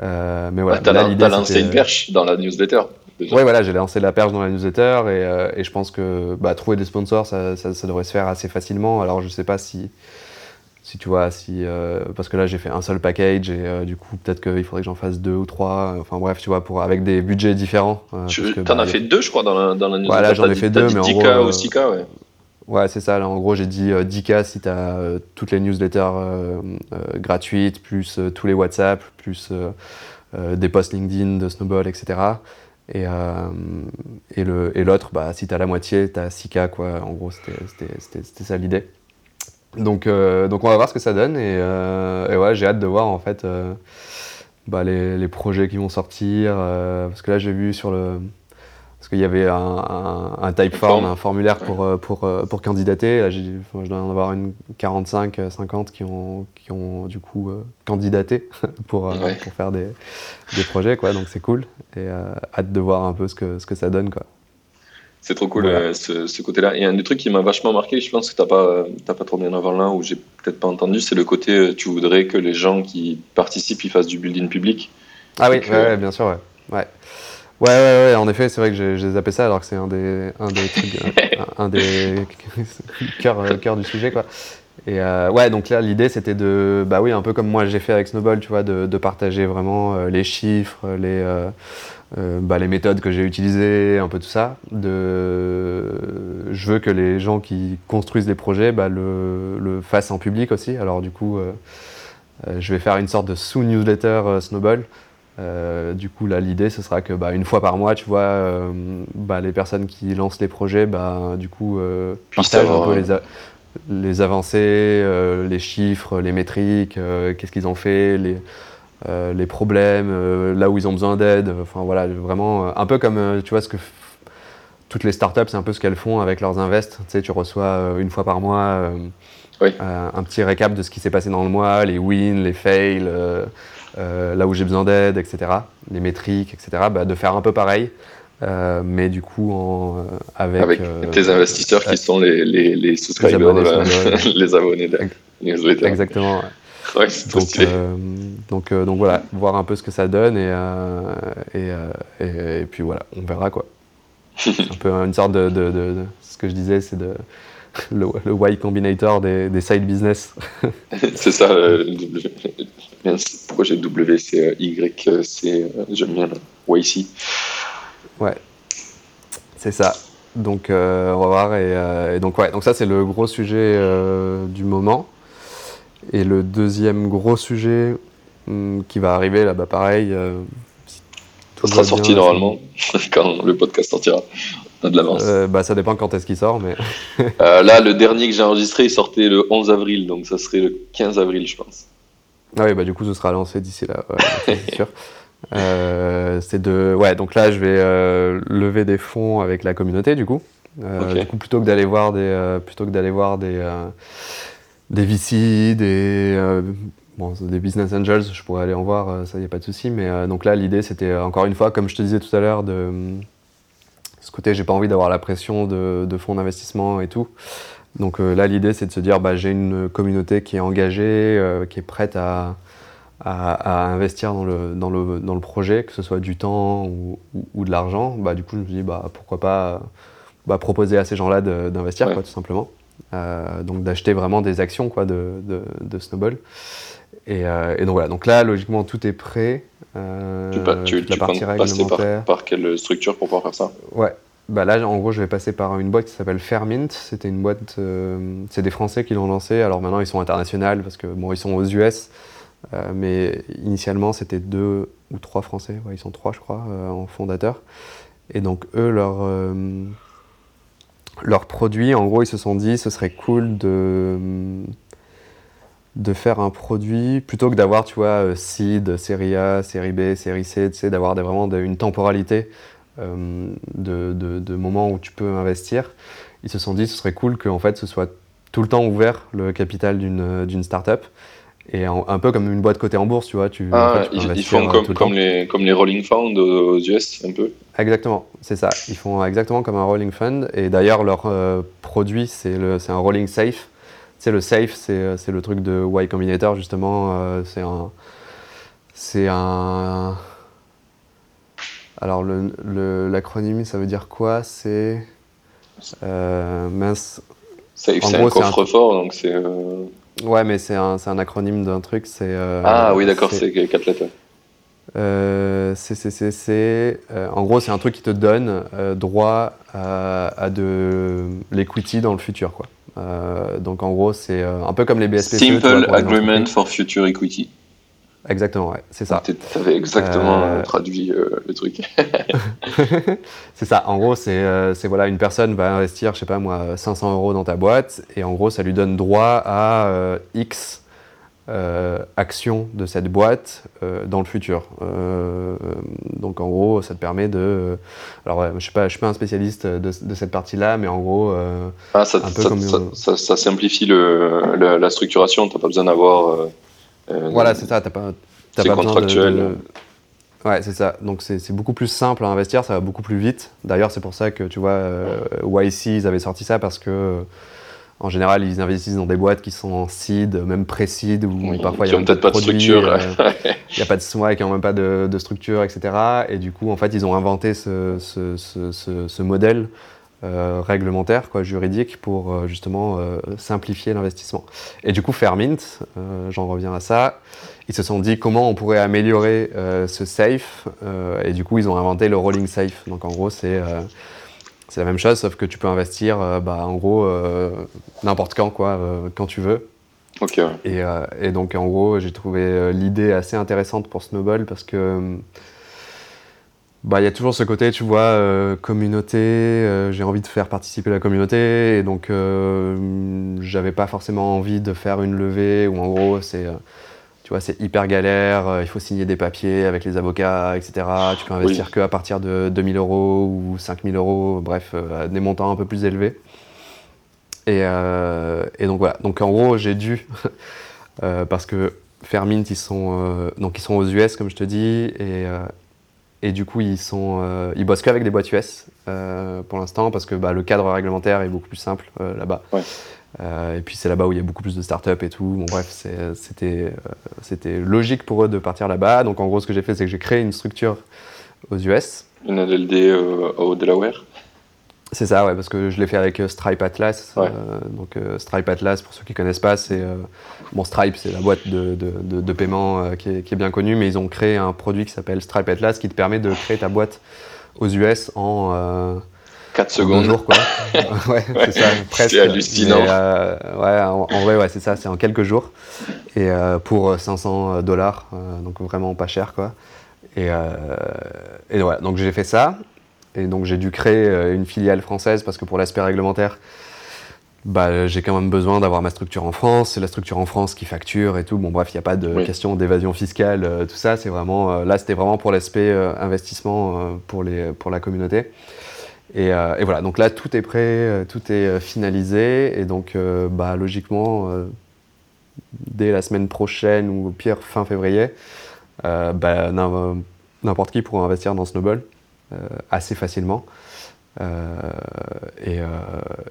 mais voilà. Ah, t'as lancé une perche dans la newsletter. Oui, voilà, j'ai lancé la perche dans la newsletter et, et je pense que bah, trouver des sponsors, ça, ça, ça, devrait se faire assez facilement. Alors, je sais pas si, si tu vois, si, euh, parce que là j'ai fait un seul package et euh, du coup peut-être qu'il faudrait que j'en fasse deux ou trois, enfin bref, tu vois, pour, avec des budgets différents. Euh, tu en bah, as fait deux, je crois, dans la, dans la newsletter. Ouais, là j'en ai fait deux, mais 10 en gros. ou 6K, ouais. Ouais, c'est ça. Là, en gros, j'ai dit 10K si tu as toutes les newsletters gratuites, plus tous les WhatsApp, plus des posts LinkedIn de Snowball, etc. Et, et l'autre, bah, si tu as la moitié, tu as 6K, quoi. En gros, c'était ça l'idée. Donc, euh, donc on va voir ce que ça donne et, euh, et ouais, j'ai hâte de voir en fait euh, bah, les, les, projets qui vont sortir. parce que là j'ai vu sur le. Parce qu'il y avait un, un, un typeform, un formulaire pour, pour, pour candidater. Là, je dois en avoir une 45, 50 qui ont, qui ont du coup candidaté pour, pour faire des, des projets. Quoi, donc c'est cool. Et hâte de voir un peu ce que, ce que ça donne. Quoi. C'est trop cool euh, ce, côté-là. Et un des trucs qui m'a vachement marqué, je pense que t'as pas, pas trop bien avant là, ou j'ai peut-être pas entendu, c'est le côté, euh, tu voudrais que les gens qui participent, ils fassent du building public. Ah oui, bien sûr, ouais. Ouais. Ouais, ouais, en effet, c'est vrai que j'ai zappé ça alors que c'est un des, un des trucs, un, des cœurs, cœur du sujet, quoi. Et euh, ouais, donc là, l'idée, c'était de, bah oui, un peu comme moi j'ai fait avec Snowball, tu vois, de, de partager vraiment les chiffres, les, euh, bah, les méthodes que j'ai utilisées, un peu tout ça. De... Je veux que les gens qui construisent des projets bah, le, le, fassent en public aussi. Alors du coup, euh, euh, je vais faire une sorte de sous-newsletter Snowball. Du coup, là, l'idée, ce sera que bah, une fois par mois, tu vois, bah, les personnes qui lancent les projets, bah, du coup, partagent un peu les, les avancées, les chiffres, les métriques, qu'est-ce qu'ils ont fait, les, euh, les problèmes, euh, là où ils ont besoin d'aide. Enfin voilà, vraiment euh, un peu comme tu vois ce que toutes les startups, c'est un peu ce qu'elles font avec leurs invests. Tu sais, tu reçois une fois par mois un petit récap de ce qui s'est passé dans le mois, les wins, les fails, là où j'ai besoin d'aide, etc. Les métriques, etc. Bah, de faire un peu pareil. mais du coup en, avec, avec tes investisseurs qui sont les, les, les subscribers, les abonnés, les Exactement. donc, euh, donc, euh, donc, voilà, voir un peu ce que ça donne et, euh, et, et, puis voilà, on verra quoi. un peu une sorte de, de, ce que je disais, c'est de le, le, Y Combinator des, des side business. c'est ça, le projet W, c'est Y, c'est j'aime bien le YC. Ouais, c'est ça. Donc on va voir et, donc ouais, donc ça c'est le gros sujet du moment. Et le deuxième gros sujet hmm, qui va arriver, là, bah pareil. Euh, ça sera sorti normalement quand le podcast sortira. De l'avance. Euh, bah, ça dépend quand est-ce qu'il sort, mais. Euh, là, le dernier que j'ai enregistré, il sortait le 11 avril, donc ça serait le 15 avril, je pense. Ah oui, bah du coup, ce sera lancé d'ici là, c'est sûr. c'est de ouais donc là je vais lever des fonds avec la communauté du coup du coup plutôt que d'aller voir des plutôt que d'aller voir des des VC, des, euh, bon, des business angels, je pourrais aller en voir, euh, ça y a pas de souci. Mais euh, donc là, l'idée, c'était encore une fois, comme je te disais tout à l'heure, de côté, j'ai pas envie d'avoir la pression de, de fonds d'investissement et tout. Donc là, l'idée, c'est de se dire, bah, j'ai une communauté qui est engagée, qui est prête à, à, investir dans le, dans, le, dans le projet, que ce soit du temps ou, ou, de l'argent. Bah, du coup, je me dis, bah, pourquoi pas bah, proposer à ces gens-là d'investir, tout simplement. Euh, donc d'acheter vraiment des actions quoi, de, de, Snowball. Et, euh, et, donc voilà, donc là, logiquement, tout est prêt. Euh, tu, tu, la partie passer par, par, quelle structure pour pouvoir faire ça? Ouais, bah là, en gros, je vais passer par une boîte qui s'appelle Fairmint. C'était une boîte, c'est des Français qui l'ont lancée. Alors maintenant, ils sont internationaux parce que bon, ils sont aux US, mais initialement, c'était deux ou trois Français. Ouais, ils sont trois, je crois, en fondateur. Et donc eux, leur leurs produits, en gros, ils se sont dit ce serait cool de, de faire un produit plutôt que d'avoir, tu vois, euh, seed, série A, série B, série C, tu sais, d'avoir vraiment une temporalité euh, de, de, moments où tu peux investir. Ils se sont dit ce serait cool que en fait, ce soit tout le temps ouvert le capital d'une startup et un, peu comme une boîte cotée en bourse, tu vois. Tu, ah, ils, font comme, comme les, comme les Rolling Fund aux US, un peu Exactement, c'est ça. Ils font exactement comme un Rolling Fund. Et d'ailleurs, leur euh, produit, c'est un Rolling Safe. Sais, le Safe, c'est le truc de Y Combinator, justement. Euh, c'est un. C'est un. Alors, l'acronyme, le, ça veut dire quoi? C'est. Euh, mince. C'est un coffre-fort, donc c'est. Euh, ouais, mais c'est un, un, acronyme d'un truc. c'est euh, ah oui, d'accord, c'est quatre lettres. Euh, c'est, en gros, c'est un truc qui te donne droit à, à de l'equity dans le futur. Quoi. Donc en gros, c'est un peu comme les BSPCE. Simple Agreement for Future Equity. Exactement, ouais, c'est ça. Tu avais exactement euh, traduit euh, le truc. c'est ça. En gros, euh, c'est voilà, une personne va investir, je sais pas moi, 500 euros dans ta boîte et en gros, ça lui donne droit à X actions de cette boîte dans le futur. donc en gros, ça te permet de. Alors, ouais, je pas, je suis pas un spécialiste de, de cette partie-là, mais en gros, ah, ça, un peu ça, comme... ça, ça, simplifie le, la structuration. T'as pas besoin d'avoir euh, voilà, c'est ça. T'as pas, as pas contractuel. De, Ouais, c'est ça. Donc c'est beaucoup plus simple à investir, ça va beaucoup plus vite. D'ailleurs, c'est pour ça que tu vois, euh, YC, ils avaient sorti ça parce que en général, ils investissent dans des boîtes qui sont en seed, même pré-seed, où parfois il n'y a peut-être pas de structure. Euh, il n'y a pas de swag, qui n'ont même pas de, de, structure, etc. Et du coup, en fait, ils ont inventé ce, ce, ce, ce modèle euh, réglementaire, quoi, juridique, pour euh, justement euh, simplifier l'investissement. Et du coup, Fairmint, j'en reviens à ça, ils se sont dit comment on pourrait améliorer ce safe, et du coup, ils ont inventé le rolling safe. Donc en gros, c'est c'est la même chose, sauf que tu peux investir, bah, en gros, n'importe quand, quoi, quand tu veux. Ok. Et, et, donc, en gros, j'ai trouvé l'idée assez intéressante pour Snowball parce que bah, il y a toujours ce côté, tu vois, euh, communauté, euh, j'ai envie de faire participer la communauté, et donc euh, j'avais pas forcément envie de faire une levée où en gros c'est, tu vois, c'est hyper galère, il faut signer des papiers avec les avocats, etc. Tu peux investir que à partir de 2000 euros ou 5000 euros, bref, des montants un peu plus élevés. Et, et donc voilà, donc en gros j'ai dû, parce que Fermint, ils sont, donc ils sont aux US comme je te dis, et et du coup, ils, sont, euh, ils bossent qu'avec des boîtes US euh, pour l'instant parce que bah, le cadre réglementaire est beaucoup plus simple euh, là-bas. Et puis c'est là-bas où il y a beaucoup plus de startups et tout. Bon, bref, c'était c'était logique pour eux de partir là-bas. Donc en gros, ce que j'ai fait, c'est que j'ai créé une structure aux US. Une LLD au Delaware c'est ça, ouais, parce que je l'ai fait avec Stripe Atlas. donc Stripe Atlas, pour ceux qui ne connaissent pas, c'est bon Stripe, c'est la boîte de, de, de, paiement qui est, qui, est, bien connue, mais ils ont créé un produit qui s'appelle Stripe Atlas qui te permet de créer ta boîte aux US en 4 secondes. jours, quoi. ouais, c'est ça, presque. C'est hallucinant. ouais, en, vrai, ouais, c'est ça, c'est en quelques jours. Et pour 500 dollars, donc vraiment pas cher, quoi. Et, et voilà, donc j'ai fait ça. Et donc j'ai dû créer euh, une filiale française parce que pour l'aspect réglementaire, bah, j'ai quand même besoin d'avoir ma structure en France. C'est la structure en France qui facture et tout. Bon, bref, il n'y a pas de question d'évasion fiscale, euh, tout ça. C'est vraiment, euh, là, c'était vraiment pour l'aspect investissement pour, les, pour la communauté. Et, et, voilà, donc là, tout est prêt, tout est finalisé. Et donc, bah, logiquement, dès la semaine prochaine ou au pire fin février, bah, n'importe qui pourra investir dans Snowball. Euh, assez facilement. Euh, et, euh,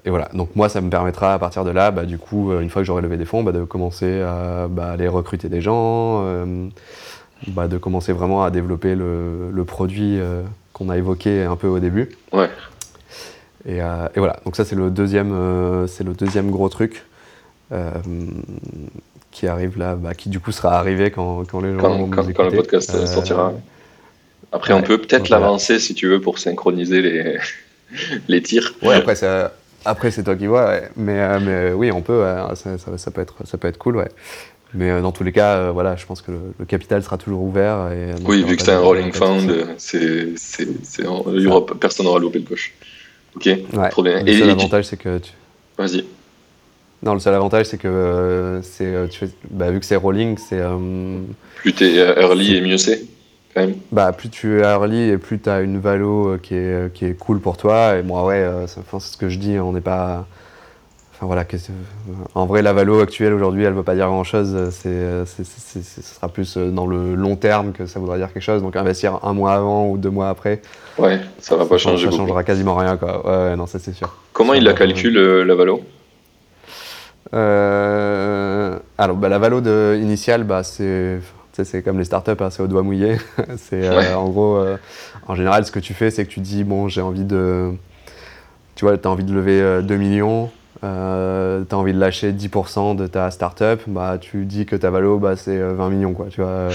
voilà. Donc moi, ça me permettra à partir de là, bah, du coup, une fois que j'aurai levé des fonds, de commencer à aller recruter des gens, de commencer vraiment à développer le, le produit qu'on a évoqué un peu au début. Ouais. Et, et voilà. Donc ça, c'est le deuxième, c'est le deuxième gros truc. qui arrive là, bah, qui du coup sera arrivé quand, quand les gens quand, vont quand, quand le podcast sortira. Après, on peut peut-être l'avancer si tu veux pour synchroniser les, les tirs. Ouais, après, après c'est toi qui vois. Mais, euh, mais, oui, on peut. Ça, ça, peut être, ça peut être cool, ouais. Mais euh, dans tous les cas, euh, voilà, je pense que le, capital sera toujours ouvert. Et, oui, vu que c'est un rolling fund, c'est, personne n'aura loupé le coche. Ok, trop bien. Le seul avantage, c'est que tu... Vas-y. Non, le seul avantage, c'est que c'est, bah, vu que c'est rolling, c'est. Plus t'es early et mieux c'est bah, plus tu es early et plus tu as une valo euh, qui est, euh, qui est cool pour toi. Et moi, ouais, euh, c'est ce que je dis, on n'est pas. Voilà, en vrai, la valo actuelle aujourd'hui, elle ne veut pas dire grand chose. C'est, ce sera plus dans le long terme que ça voudra dire quelque chose. Donc investir un mois avant ou deux mois après. Ouais, ça va pas changer. Ça changera quasiment rien, quoi. Ouais, non, ça c'est sûr. Comment il la calcule, la valo? Alors, bah, la valo de, initiale, bah, c'est c'est comme les startups, hein, c'est au doigt mouillé. c'est en gros, en général, ce que tu fais, c'est que tu dis bon, j'ai envie de, tu vois, as envie de lever 2 millions. Euh, tu as envie de lâcher 10% de ta startup, bah, tu dis que ta valo, bah, c'est 20 millions. Quoi, tu vois,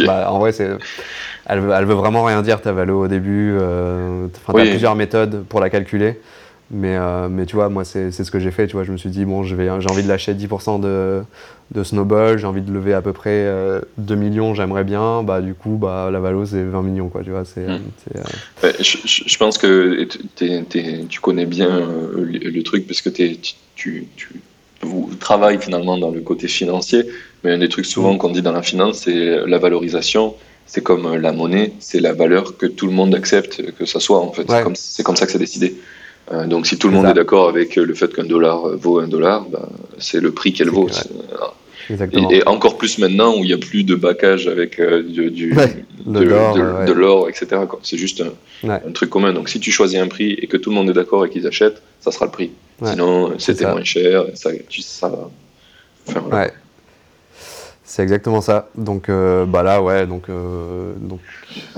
bah, en vrai, elle elle veut vraiment rien dire ta valo au début. Euh, tu as plusieurs méthodes pour la calculer. Mais, euh, mais tu vois, moi, c'est ce que j'ai fait. Tu vois, je me suis dit, bon, j'ai envie de lâcher 10% de, de Snowball, j'ai envie de lever à peu près 2 millions, j'aimerais bien. Bah, du coup, bah, la valo, c'est 20 millions. Quoi, tu vois, c'est, hmm. je, je, pense que tu connais bien le, le truc parce que tu, tu, tu travailles finalement dans le côté financier. Mais un des trucs souvent mm. qu'on dit dans la finance, c'est la valorisation. C'est comme la monnaie, c'est la valeur que tout le monde accepte que ça soit. En fait, c'est comme, ça que c'est décidé. Euh, donc, si tout le monde est d'accord avec le fait qu'un dollar vaut un dollar, bah, c'est le prix qu'elle vaut. Et, encore plus maintenant où il n'y a plus de backage avec euh, du, de l'or, etc. C'est juste un, truc commun. Donc si tu choisis un prix et que tout le monde est d'accord et qu'ils achètent, ça sera le prix. Sinon, c'était moins cher. Ça, ça ouais. C'est exactement ça. Donc euh, bah là, ouais, donc, euh, donc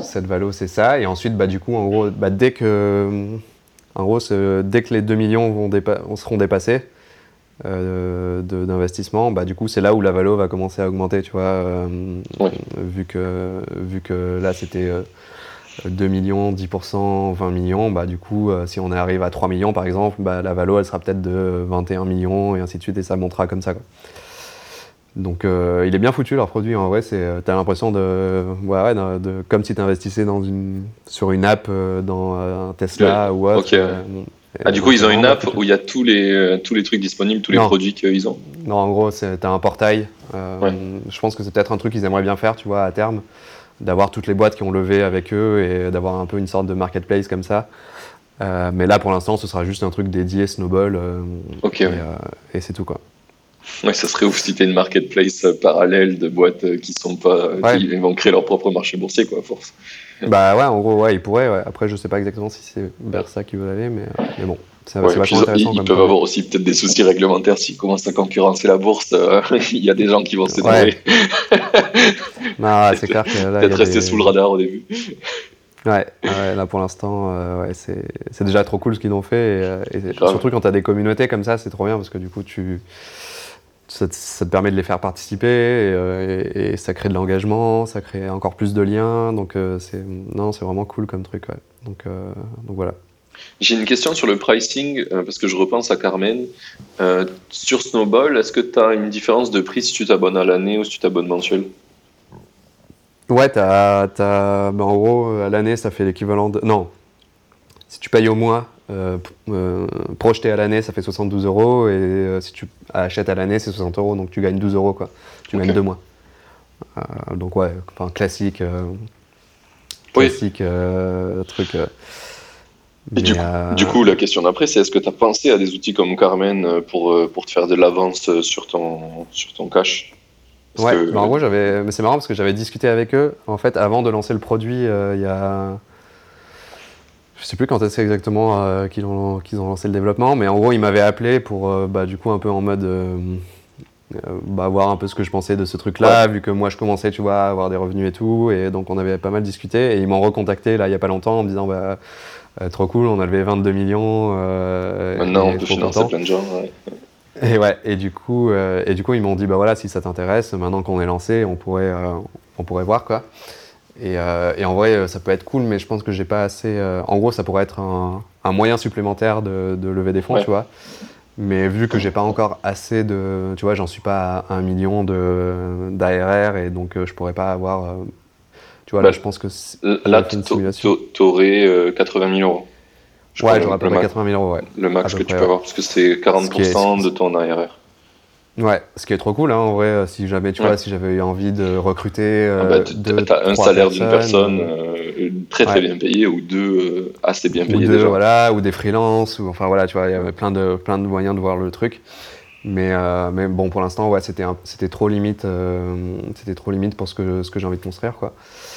cette valo, c'est ça. Et ensuite, bah, du coup, en gros, bah, dès que, en gros, dès que les 2 millions vont seront dépassés, euh, d'investissement, bah, du coup, c'est là où la valo va commencer à augmenter, tu vois. Euh, vu, que, vu que là, c'était 2 euh, millions, 10%, 20 millions, bah, du coup, si on arrive à 3 millions, par exemple, bah, la valo, elle sera peut-être de 21 millions, et ainsi de suite, et ça montera comme ça. Quoi. Donc, il est bien foutu leur produit. En vrai, c'est, t'as l'impression de, ouais, de, comme si tu investissais dans une, sur une app dans un Tesla ou autre. Ah, du coup, ils ont une app où il y a tous les, euh, tous les trucs disponibles, tous les produits qu'ils ont Non, en gros, tu as un portail. Euh, je pense que c'est peut-être un truc qu'ils aimeraient bien faire, tu vois, à terme, d'avoir toutes les boîtes qui ont levé avec eux et d'avoir un peu une sorte de marketplace comme ça. Euh, mais là, pour l'instant, ce sera juste un truc dédié Snowball. ok. Et, c'est tout, quoi. Ouais, ça serait ouf si une marketplace parallèle de boîtes qui sont pas, qui vont créer leur propre marché boursier, quoi, à force. Bah ouais, en gros, ouais, ils pourraient. Ouais. Après, je sais pas exactement si c'est vers ça qu'ils veulent aller, mais, euh, mais bon. C'est ouais, intéressant. Ils, peuvent avoir aussi peut-être des soucis réglementaires s'ils commencent à concurrencer la bourse. Euh, il y a des gens qui vont se ouais. non, c'est clair que là. Peut-être rester sous le radar au début. Ouais, ouais là pour l'instant, euh, ouais, c'est déjà trop cool ce qu'ils ont fait. Et, et surtout quand tu as des communautés comme ça, c'est trop bien parce que du coup, tu ça, te permet de les faire participer euh, et, ça crée de l'engagement, ça crée encore plus de liens. Donc euh, c'est non, c'est vraiment cool comme truc. Donc, euh, donc voilà. J'ai une question sur le pricing, parce que je repense à Carmen. sur Snowball, est-ce que tu as une différence de prix si tu t'abonnes à l'année ou si tu t'abonnes mensuel? Ouais, as, ben, en gros, à l'année, ça fait l'équivalent de... Non, si tu payes au mois, projeté à l'année, ça fait 72 euros. Et euh, si tu achètes à l'année, c'est 60 euros. Donc tu gagnes 12 euros. Quoi. Tu gagnes deux mois. donc ouais, enfin, classique. classique truc. du, coup, du, coup, la question d'après, c'est est-ce que tu as pensé à des outils comme Carmen pour, pour te faire de l'avance sur ton, sur ton cash? Ouais, bah, en gros, c'est marrant parce que j'avais discuté avec eux. En fait, avant de lancer le produit, il y a je sais plus quand c'est exactement euh, qu'ils ont, qu'ils ont, lancé le développement, mais en gros, ils m'avaient appelé pour, euh, bah, du coup, un peu en mode euh, bah, voir un peu ce que je pensais de ce truc-là, vu que moi, je commençais, tu vois, à avoir des revenus et tout, et donc on avait pas mal discuté, et ils m'ont recontacté là, il y a pas longtemps, en me disant, bah, trop cool, on a levé 22 millions. Maintenant, on peut financer plein de gens. Et ouais, et du coup, et du coup, ils m'ont dit, bah voilà, si ça t'intéresse, maintenant qu'on est lancé, on pourrait, on pourrait voir quoi. Euh, et, en vrai, ça peut être cool, mais je pense que j'ai pas assez. Euh, en gros, ça pourrait être un, moyen supplémentaire de, lever des fonds, tu vois. Mais vu que j'ai pas encore assez de. Tu vois, j'en suis pas à un million d'ARR et donc euh, je pourrais pas avoir. tu vois, là, bah, je pense que. Là, tu aurais 80 000 euros. ouais, j'aurais à peu près 80 000 euros, ouais. Le max que tu peux avoir, parce que c'est 40% de ton ARR. Ouais, ce qui est trop cool, hein, en vrai, euh, si jamais tu vois, si j'avais eu envie de recruter euh, ah bah, as un salaire d'une personne euh, très très bien payée ou deux assez bien payés déjà. Voilà, ou des freelances, ou enfin voilà, tu vois, il y avait plein de plein de moyens de voir le truc. Mais, mais bon, pour l'instant, ouais, c'était c'était trop limite, c'était trop limite pour ce que ce que j'ai envie de construire, quoi.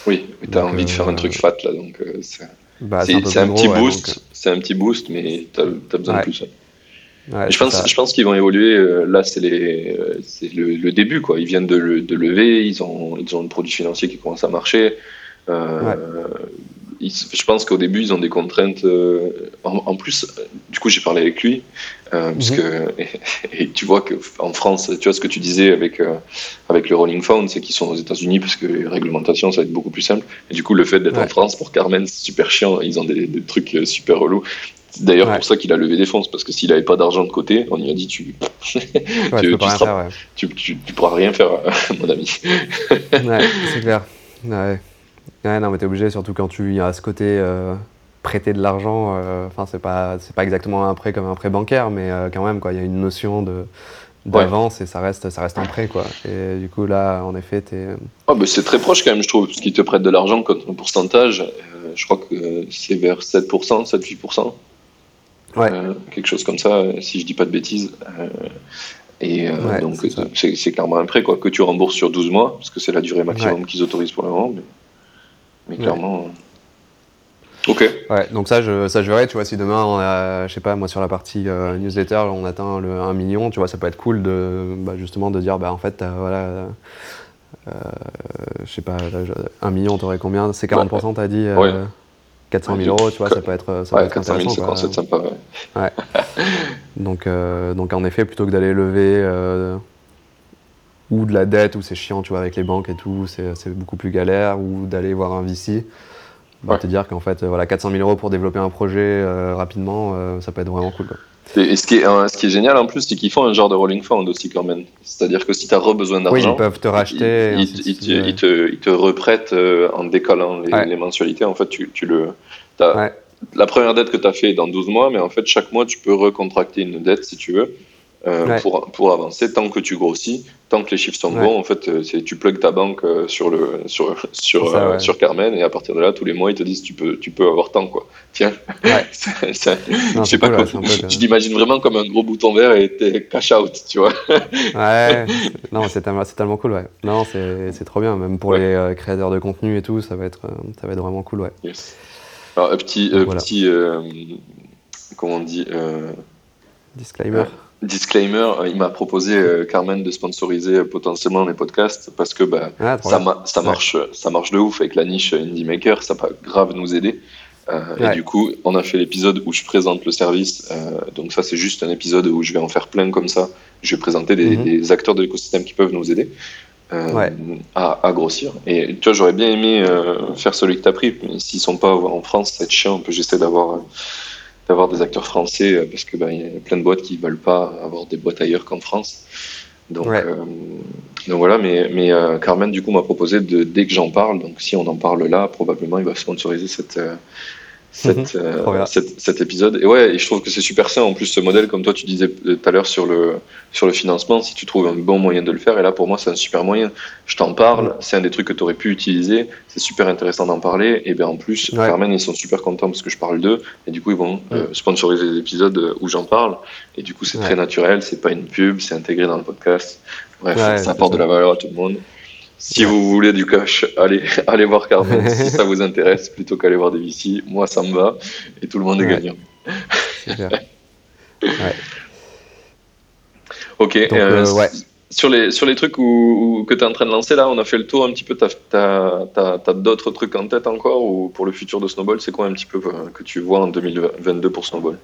Oui, tu as envie de faire un truc fat là, donc c'est bah, un, petit boost, c'est un petit boost, mais tu as, besoin de plus. Je, pense, je pense qu'ils vont évoluer. là, c'est le, le, début. Quoi. Ils viennent de, de, lever, ils ont, ils ont un produit financier qui commence à marcher. Euh, je pense qu'au début, ils ont des contraintes. Euh, en, plus, du coup, j'ai parlé avec lui, euh, parce mhm. que, et, tu vois qu'en France, tu vois ce que tu disais avec, euh, avec le Rolling Phone, c'est qu'ils sont aux États-Unis parce que les réglementations, ça va être beaucoup plus simple. Et du coup, le fait d'être en France, pour Carmen, c'est super chiant. Ils ont des, trucs super relous. C'est d'ailleurs pour ça qu'il a levé des fonds, parce que s'il n'avait pas d'argent de côté, on lui a dit tu, tu, tu, tu, pourras rien faire, mon ami. ouais, c'est clair. Ouais. Ouais, non, mais t'es obligé, surtout quand tu as ce côté euh, prêter de l'argent. Euh, enfin, c'est pas, c'est pas exactement un prêt comme un prêt bancaire, mais euh, quand même, quoi. Il y a une notion de d'avance et ça reste, ça reste un prêt, quoi. Et du coup, là, en effet, t'es. Oh, c'est très proche quand même, je trouve, parce qu'ils te prêtent de l'argent comme un pourcentage. je crois que c'est vers 7%, 7-8%. Ouais. quelque chose comme ça, si je dis pas de bêtises. Et donc, c'est clairement un prêt quoi, que tu rembourses sur 12 mois, parce que c'est la durée maximum qu'ils autorisent pour le moment. Mais... Mais clairement. Euh, ok. Ouais, donc ça je, ça, je verrai, tu vois, si demain, on a, je sais pas, moi sur la partie euh, newsletter, on atteint le 1 million, tu vois, ça peut être cool de, bah, justement de dire, bah en fait, voilà, euh, je sais pas, 1 million, t'aurais combien? C'est 40%, t'as dit 400 000 euros, tu vois, ça peut être, ça ouais, peut être 400 000, c'est sympa. Ouais. donc, donc, en effet, plutôt que d'aller lever ou de la dette où c'est chiant, tu vois, avec les banques et tout, c'est beaucoup plus galère, ou d'aller voir un VC. Bah, Te dire qu'en fait, voilà, 400 000 euros pour développer un projet euh, rapidement, euh, ça peut être vraiment cool. Quoi. Et, ce, qui est, ce qui est génial en plus, c'est qu'ils font un genre de rolling fund aussi quand même. C'est-à-dire que si tu as re-besoin d'argent, oui, ils peuvent te racheter. Ils, ils, te, te, reprêtent euh, en décalant les, mensualités. En fait, tu, tu le. La première dette que tu as fait est dans 12 mois, mais en fait, chaque mois, tu peux recontracter une dette si tu veux. Euh, pour, pour, avancer. Tant que tu grossis, tant que les chiffres sont bons, en fait, euh, c'est tu plugues ta banque euh, sur, le, sur, sur, sur Carmen et à partir de là, tous les mois, ils te disent tu peux, tu peux avoir tant. Quoi. Tiens, je sais pas quoi. Tu t'imagines vraiment comme un gros bouton vert et t'es cash out, tu vois. ouais, non, c'est tellement, tellement, cool. Ouais. Non, c'est trop bien. Même pour les créateurs de contenu et tout, ça va être, ça va être vraiment cool. Ouais. Alors, un petit, petit comment on dit Disclaimer. Disclaimer, euh, il m'a proposé euh, Carmen de sponsoriser euh, potentiellement les podcasts parce que bah, ah, ça, ça, marche, ça marche de ouf avec la niche Indie Maker, ça va grave nous aider. Et du coup, on a fait l'épisode où je présente le service. donc ça, c'est juste un épisode où je vais en faire plein comme ça. Je vais présenter des, mhm. acteurs de l'écosystème qui peuvent nous aider à, à, grossir. Et tu vois, j'aurais bien aimé faire celui que tu as pris, mais s'ils sont pas en France, c'est chiant. J'essaie d'avoir d'avoir des acteurs français euh, parce que ben, y a plein de boîtes qui veulent pas avoir des boîtes ailleurs qu'en France. Donc, euh, donc voilà, mais, mais euh, Carmen du coup m'a proposé de dès que j'en parle, donc si on en parle là, probablement il va sponsoriser cette cette, mhm. euh, cet épisode. Et ouais, et je trouve que c'est super sain. En plus ce modèle, comme toi tu disais tout à l'heure sur le, sur le financement, si tu trouves un bon moyen de le faire, et là pour moi c'est un super moyen. Je t'en parle, c'est un des trucs que tu aurais pu utiliser, c'est super intéressant d'en parler, et bien en plus, Carmen ils sont super contents parce que je parle d'eux, et du coup ils vont euh, sponsoriser les épisodes où j'en parle, et du coup c'est très naturel, c'est pas une pub, c'est intégré dans le podcast. Bref, ça apporte de la valeur à tout le monde. Si vous voulez du cash, allez, allez voir Carmen si ça vous intéresse, plutôt qu'aller voir des VC. Moi, ça me va et tout le monde est gagnant. Ok. Euh, euh, sur, les, sur les trucs où, que tu es en train de lancer, là, on a fait le tour un petit peu. Tu as, d'autres trucs en tête encore ou pour le futur de Snowball C'est quoi un petit peu euh, que tu vois en 2022 pour Snowball?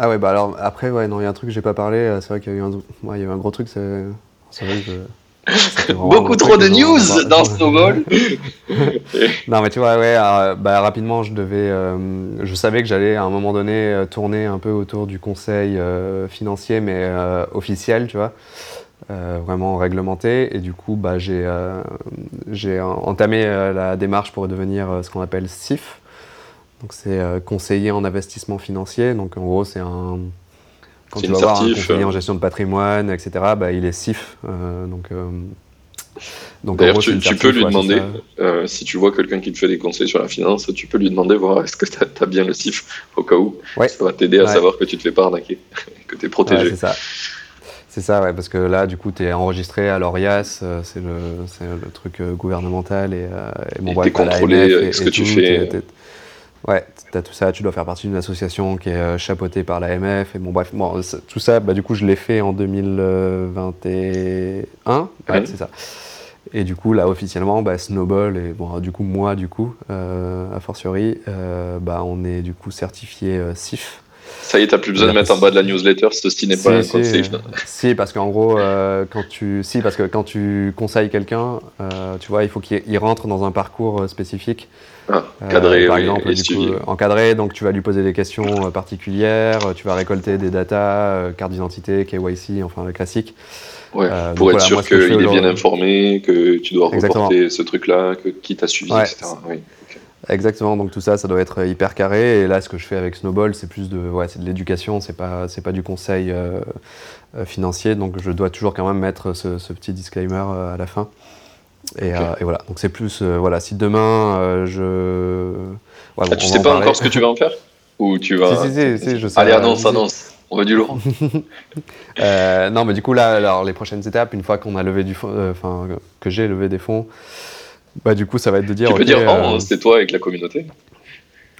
Ah ouais, bah alors après, ouais, non, il y a un truc que j'ai pas parlé. C'est vrai qu'il y, a eu un, il y a eu un gros truc. C'est vrai que Beaucoup trop de news dans Snowball. non, mais tu vois, ouais, euh, bah, rapidement, je devais, euh, je savais que j'allais à un moment donné euh, tourner un peu autour du conseil financier, mais officiel, tu vois, vraiment réglementé. Et du coup, bah, j'ai, j'ai entamé la démarche pour devenir ce qu'on appelle CIF. Donc, c'est conseiller en investissement financier. Donc, en gros, c'est un quand tu vas voir un conseiller en euh. gestion de patrimoine, etc., bah, il est SIF. Euh, donc, euh, donc, D'ailleurs, tu, peux lui demander, si tu vois quelqu'un qui te fait des conseils sur la finance, tu peux lui demander voir est-ce que tu as, bien le SIF au cas où. Ça va t'aider à savoir que tu te fais pas arnaquer, que tu es protégé. c'est ça. C'est ça, ouais, parce que là, du coup, tu es enregistré à l'ORIAS, c'est le, le, truc gouvernemental et, et mon et contrôlé avec ce que tu fais. Ouais, tu as tout ça, tu dois faire partie d'une association qui est chapeautée par l'AMF. Et bon, bref, bon, tout ça, bah, du coup, je l'ai fait en 2021. Ouais, c'est ça. Et du coup, là, officiellement, bah, Snowball, et bon, du coup, moi, du coup, euh, a fortiori, euh, bah, on est du coup certifié euh, SIF. Ça y est, t'as plus besoin de mettre en bas de la newsletter ceci n'est pas un conseil. si, parce qu'en gros, quand tu, si, parce que quand tu conseilles quelqu'un, tu vois, il faut qu'il rentre dans un parcours spécifique. Ah, cadré, par exemple, du coup, encadré, donc tu vas lui poser des questions particulières, tu vas récolter des datas, carte d'identité, KYC, enfin le classique. Ouais, euh, pour être sûr qu'il est bien informé, que tu dois reporter ce truc-là, que qui t'a suivi, etc. Exactement, donc tout ça, ça doit être hyper carré. Et là, ce que je fais avec Snowball, c'est plus de, ouais, de l'éducation, c'est pas, c'est pas du conseil euh, euh, financier. Donc je dois toujours quand même mettre ce, petit disclaimer à la fin. Et, et voilà, donc c'est plus, voilà, si demain je. Ouais, ah, tu sais pas encore ce que tu vas en faire Ou tu vas. Si, si, si, je sais. Allez, annonce, annonce. On veut du lourd. euh, non, mais du coup, là, alors, les prochaines étapes, une fois qu'on a levé du fond, euh, enfin, que j'ai levé des fonds, bah, du coup, ça va être de dire. Tu peux dire, oh, c'est toi avec la communauté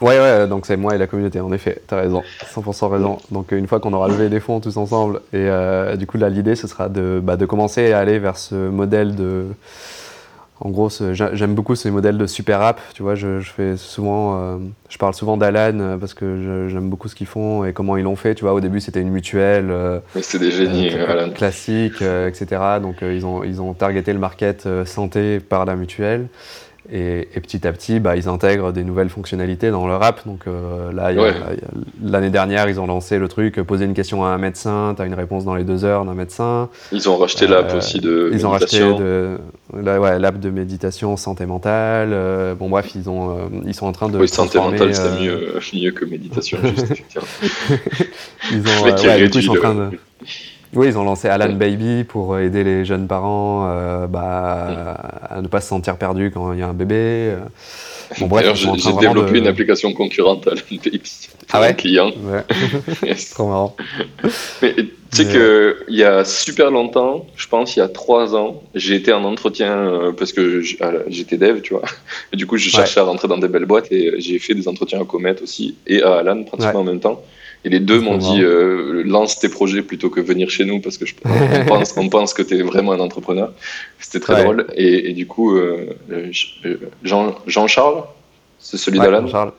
Ouais, ouais, donc c'est moi et la communauté, en effet, t'as raison, 100% raison. Donc une fois qu'on aura levé des fonds tous ensemble, et euh, du coup là l'idée ce sera de, bah, de commencer à aller vers ce modèle de, en gros, j'aime beaucoup ces modèles de super app. Tu vois, je, fais souvent, euh, je parle souvent d'Alan euh, parce que j'aime beaucoup ce qu'ils font et comment ils l'ont fait. Tu vois, au début, c'était une mutuelle. Euh, c'est des génies, Alan. Classique, etc. Donc, ils, ont, ils ont targeté le market santé par la mutuelle. Et, petit à petit, bah, ils intègrent des nouvelles fonctionnalités dans leur app. Donc euh, là, l'année dernière, ils ont lancé le truc poser une question à un médecin, tu as une réponse dans les deux heures d'un médecin. Ils ont racheté l'app euh, aussi de Ils ont racheté l'app de méditation santé mentale. Euh, bon, bref, ils, ont, ils sont en train de. Oui, santé mentale, c'est mieux, mieux que méditation, juste, ils ont, ouais, ils sont en train de. Oui, ils ont lancé Alan Baby pour aider les jeunes parents euh, bah, à ne pas se sentir perdus quand il y a un bébé. Euh. Bon, bref, j'ai développé une application concurrente Alan Baby. Ah ouais client. Ouais. Trop marrant. Mais tu sais qu'il y a super longtemps, je pense il y a trois ans, j'ai été en entretien euh, parce que j'étais dev, tu vois. Et du coup, je cherchais à rentrer dans des belles boîtes et j'ai fait des entretiens à Comet aussi et à Alan pratiquement en même temps. Et les deux m'ont dit euh, lance tes projets plutôt que venir chez nous parce que je, on, pense, on pense que tu es vraiment un entrepreneur. C'était très drôle. Et, du coup, euh, Jean, Jean-Charles, c'est celui ouais, d'Alan,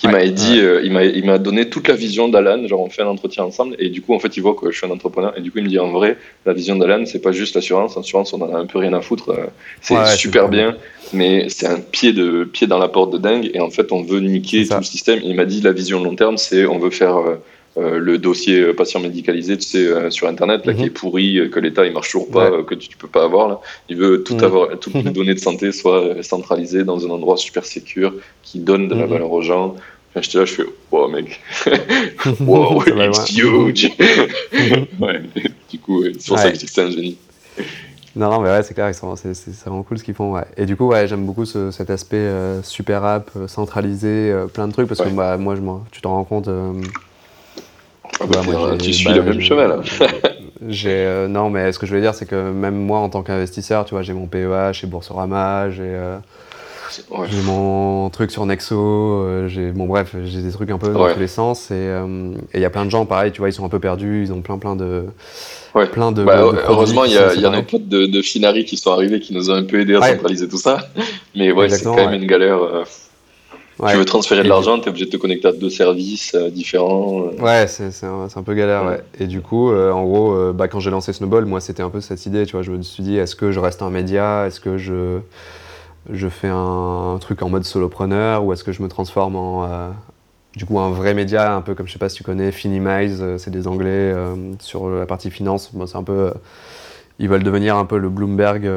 qui m'a dit, il m'a il m'a donné toute la vision d'Alan. Genre, on fait un entretien ensemble et du coup, en fait, il voit que je suis un entrepreneur. Et du coup, il me dit en vrai, la vision d'Alan, c'est pas juste l'assurance. L'assurance, on en a un peu rien à foutre. C'est super bien, mais c'est un pied, de, pied dans la porte de dingue. Et en fait, on veut niquer tout le système. il m'a dit la vision long terme, c'est on veut faire euh, le dossier euh, patient médicalisé, tu sais, euh, sur Internet, là, qui mhm. est pourri, que l'État il marche toujours pas, que tu, ne peux pas avoir. Là. Il veut tout mhm. avoir, toutes les données de santé soient centralisées dans un endroit super sécur qui donne de la mhm. valeur aux gens. Enfin, j'étais là, je fais, wow, mec, wow, it's huge. ouais, du coup, c'est pour ça que c'est un génie. Non, non, mais ouais, c'est clair, c'est vraiment cool ce qu'ils font. Ouais. Et du coup, ouais, j'aime beaucoup ce, cet aspect super app, centralisé, plein de trucs, parce que bah, moi, je, tu t'en rends compte, ah bah, tu suis le même chemin là. euh, non, mais ce que je veux dire, c'est que même moi, en tant qu'investisseur, tu vois, j'ai mon PEH, j'ai Boursorama, j'ai euh, mon truc sur Nexo, euh, j'ai bon bref, j'ai des trucs un peu dans tous les sens et il y a plein de gens, pareil, tu vois, ils sont un peu perdus, ils ont plein plein de plein de, bah, heureusement, il y a, y a nos potes de, de, Finari qui sont arrivés, qui nous ont un peu aidé à centraliser tout ça. Mais ouais, c'est quand même une galère. Tu veux transférer de l'argent, tu es obligé de te connecter à deux services euh, différents. Euh. Ouais, c'est un, un, peu galère. Ouais. Et du coup, euh, en gros, bah, quand j'ai lancé Snowball, moi, c'était un peu cette idée. Tu vois, je me suis dit, est-ce que je reste un média? Est-ce que je, je fais un, truc en mode solopreneur? Ou est-ce que je me transforme en du coup, un vrai média, un peu comme je sais pas si tu connais, Finimize, c'est des Anglais sur la partie finance. c'est un peu, ils veulent devenir un peu le Bloomberg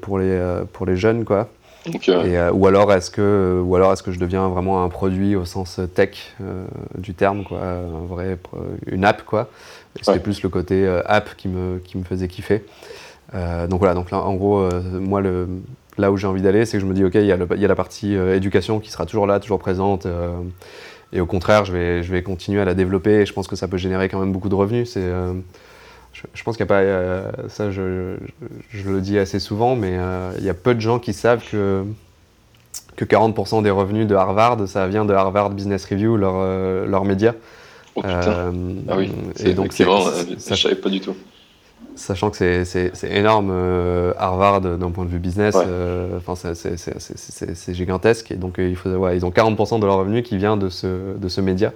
pour les pour les jeunes, quoi. Euh, ou alors est-ce que ou alors est-ce que je deviens vraiment un produit au sens tech euh, du terme quoi, un vrai une app quoi. C'était plus le côté euh, app qui me qui me faisait kiffer. donc voilà donc là en gros moi le là où j'ai envie d'aller c'est que je me dis ok il y a, il y a la partie éducation qui sera toujours là toujours présente et au contraire je vais je vais continuer à la développer et je pense que ça peut générer quand même beaucoup de revenus c'est je, pense qu'il n'y a pas. Euh, ça, je, je, le dis assez souvent, mais euh, il y a peu de gens qui savent que que 40% des revenus de Harvard, ça vient de Harvard Business Review, leur, leur média. Oh putain. ah oui, et donc c'est, ça, je savais pas du tout sachant que c'est énorme Harvard d'un point de vue business, enfin c'est gigantesque et donc il faut ouais, ils ont 40% de leur revenu qui vient de ce, de ce média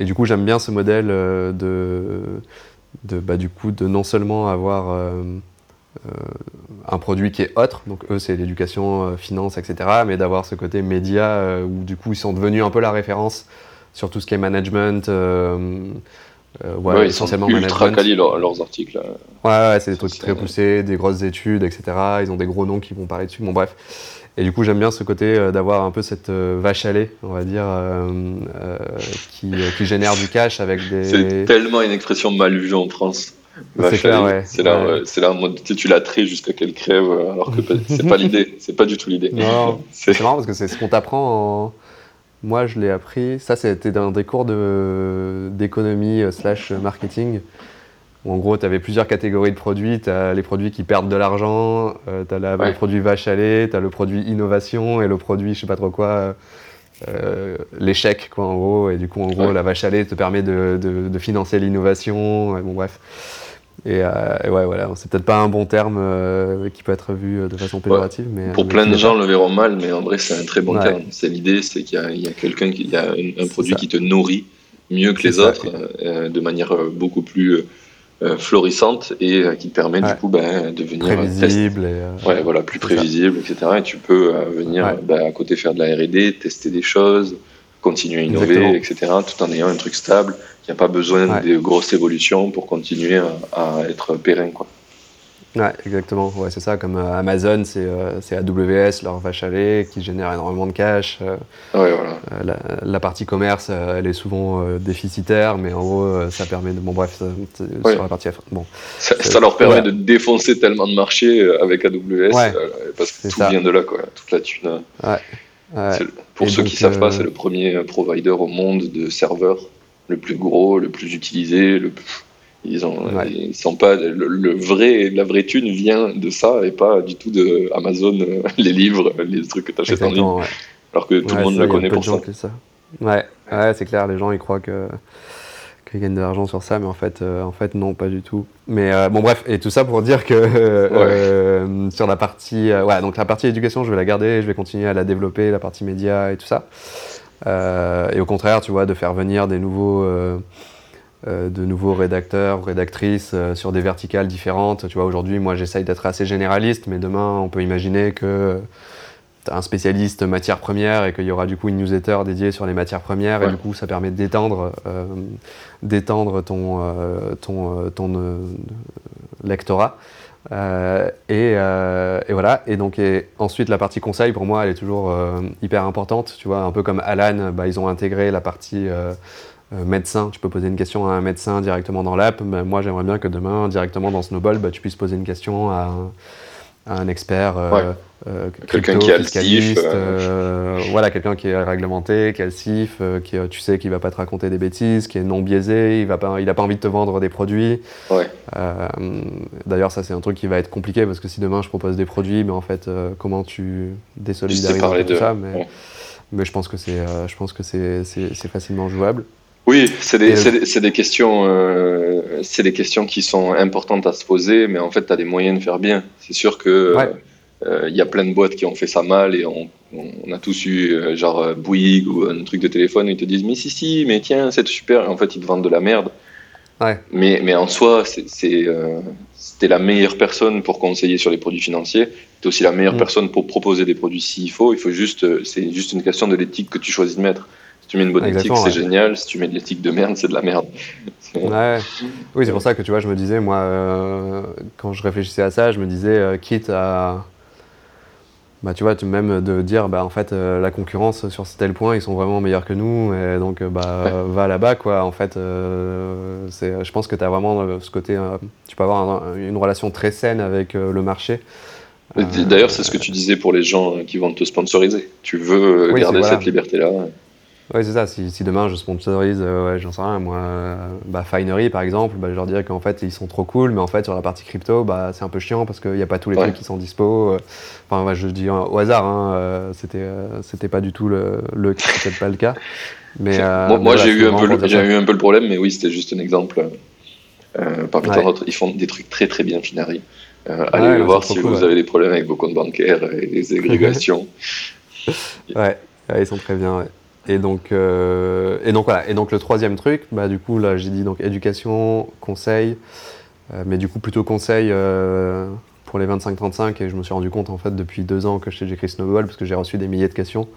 et du coup j'aime bien ce modèle de, de bah, du coup de non seulement avoir un produit qui est autre, donc eux c'est l'éducation, finance, etc., mais d'avoir ce côté média où du coup ils sont devenus un peu la référence sur tout ce qui est management euh, ouais, essentiellement ils sont ultra quali leurs articles. Ouais, ouais c'est des trucs très poussés, des grosses études, etc. Ils ont des gros noms qui vont parler dessus. Bon, bref. Et du coup, j'aime bien ce côté euh, d'avoir un peu cette euh, vache à lait, on va dire, qui, qui, génère du cash avec des. C'est tellement une expression mal vue en France. C'est clair, ouais. C'est là, c'est là en mode tu la traites jusqu'à qu'elle crève, alors que c'est pas l'idée, c'est pas du tout l'idée. Non, c'est marrant parce que c'est ce qu'on t'apprend en moi, je l'ai appris. Ça, c'était dans des cours d'économie euh, slash marketing. Où en gros, tu avais plusieurs catégories de produits. Tu as les produits qui perdent de l'argent, euh, tu as le produit vache à lait, tu as le produit innovation et le produit, je sais pas trop quoi, euh, l'échec, quoi, en gros. Et du coup, en gros, la vache à lait te permet de, de, de financer l'innovation. Bon, bref. Euh, et, ouais, voilà, c'est peut-être pas un bon terme euh, qui peut être vu euh, de façon péjorative. mais, pour plein de gens le verront mal, mais en vrai, c'est un très bon terme. C'est l'idée, c'est qu'il y a, quelqu'un qui a un, produit qui te nourrit mieux que les autres, de manière beaucoup plus florissante et qui permet du coup ben, de venir prévisible ouais, voilà, plus prévisible, etc. Et tu peux venir ben, à côté faire de la R&D, tester des choses, continuer à innover, etc. Tout en ayant un truc stable n'y a pas besoin de grosses évolutions pour continuer à, être pérenne. Quoi. Ouais, exactement. Ouais, c'est ça. Comme euh, Amazon, c'est euh, AWS, leur vache à lait, qui génère énormément de cash. Euh, ouais, voilà. la, partie commerce, elle est souvent déficitaire, mais en gros, ça permet de. Bon, bref, sur la partie. Bon, ça, leur permet de défoncer tellement de marchés avec AWS, parce que tout vient de là, quoi. Toute la thune. pour ceux qui ne savent pas, c'est le premier provider au monde de serveurs le plus gros, le plus utilisé, le ils ont, ils sont pas le, vrai, la vraie thune vient de ça et pas du tout de Amazon, les livres, les trucs que tu achètes en ligne. Alors que tout le monde la connaît pour ça. ça. Ouais, ouais c'est clair, les gens ils croient que qu'ils gagnent de l'argent sur ça, mais en fait, euh, en fait non, pas du tout. Mais euh, bon bref, et tout ça pour dire que euh, sur la partie, ouais, donc la partie éducation, je vais la garder, je vais continuer à la développer, la partie média et tout ça. Euh, et au contraire, tu vois, de faire venir des nouveaux, euh, euh, de nouveaux rédacteurs, rédactrices sur des verticales différentes. Tu vois, aujourd'hui, moi, j'essaye d'être assez généraliste, mais demain, on peut imaginer que tu as un spécialiste matières premières et qu'il y aura du coup une newsletter dédiée sur les matières premières et du coup ça permet d'étendre d'étendre ton, ton, ton lectorat. Euh, euh, et, voilà. Et donc, ensuite, la partie conseil, pour moi, elle est toujours euh, hyper importante. Tu vois, un peu comme Alan, bah, ils ont intégré la partie médecin. Tu peux poser une question à un médecin directement dans l'app. Mais moi, j'aimerais bien que demain, directement dans Snowball, bah, tu puisses poser une question à un, expert. Euh, quelqu'un qui a le CIF. Euh. Euh, voilà, quelqu'un qui est réglementé, qui a le CIF, qui, tu sais qu'il va pas te raconter des bêtises, qui est non biaisé, il va pas, il a pas envie de te vendre des produits. Ouais. D'ailleurs, ça c'est un truc qui va être compliqué parce que si demain je propose des produits, mais en fait, comment tu désolidarises tout ça mais, mais je pense que c'est, je pense que c'est facilement jouable. Oui, c'est des, des, des, questions, c'est des questions qui sont importantes à se poser, mais en fait, tu as des moyens de faire bien. C'est sûr que il euh, y a plein de boîtes qui ont fait ça mal et on, on a tous eu euh, genre euh, Bouygues ou un truc de téléphone où ils te disent mais si si mais tiens c'est super et en fait ils te vendent de la merde. Ouais. Mais, mais en soi c'est euh, c'était la meilleure personne pour conseiller sur les produits financiers. es aussi la meilleure mm. personne pour proposer des produits s'il faut. Il faut juste c'est juste une question de l'éthique que tu choisis de mettre. Si tu mets une bonne éthique, c'est génial. Si tu mets de l'éthique de merde, c'est de la merde. Ouais. Oui, c'est pour ça que tu vois, je me disais, moi, quand je réfléchissais à ça, je me disais, quitte à, bah, tu vois, même de dire, bah, en fait, euh, la concurrence sur tel point, ils sont vraiment meilleurs que nous, et donc, euh, bah, va là-bas, quoi. En fait, euh, je pense que tu as vraiment ce côté, tu peux avoir une relation très saine avec le marché. D'ailleurs, c'est ce que tu disais pour les gens qui vont te sponsoriser. Tu veux garder cette liberté-là. Ouais, c'est ça. Si, si, demain je sponsorise, ouais, j'en sais rien, moi, bah, Finery par exemple, bah, je leur dirais qu'en fait ils sont trop cool, mais en fait sur la partie crypto, bah, c'est un peu chiant parce qu'il n'y a pas tous les trucs qui sont dispo. Enfin, je dis au hasard, hein, c'était, c'était pas du tout le, le peut-être pas le cas. Mais, moi, j'ai, eu un peu j'ai eu un peu le problème, mais oui, c'était juste un exemple. parmi tant d'autres, ils font des trucs très très bien, Finery. allez le voir si vous avez des problèmes avec vos comptes bancaires et les agrégations. ouais, ils sont très bien. Et donc, euh, et donc voilà. Et donc le troisième truc, bah, du coup là j'ai dit donc éducation, conseil, euh, mais du coup plutôt conseil euh, pour les 25-35 et je me suis rendu compte en fait depuis deux ans que j'écris Snowball parce que j'ai reçu des milliers de questions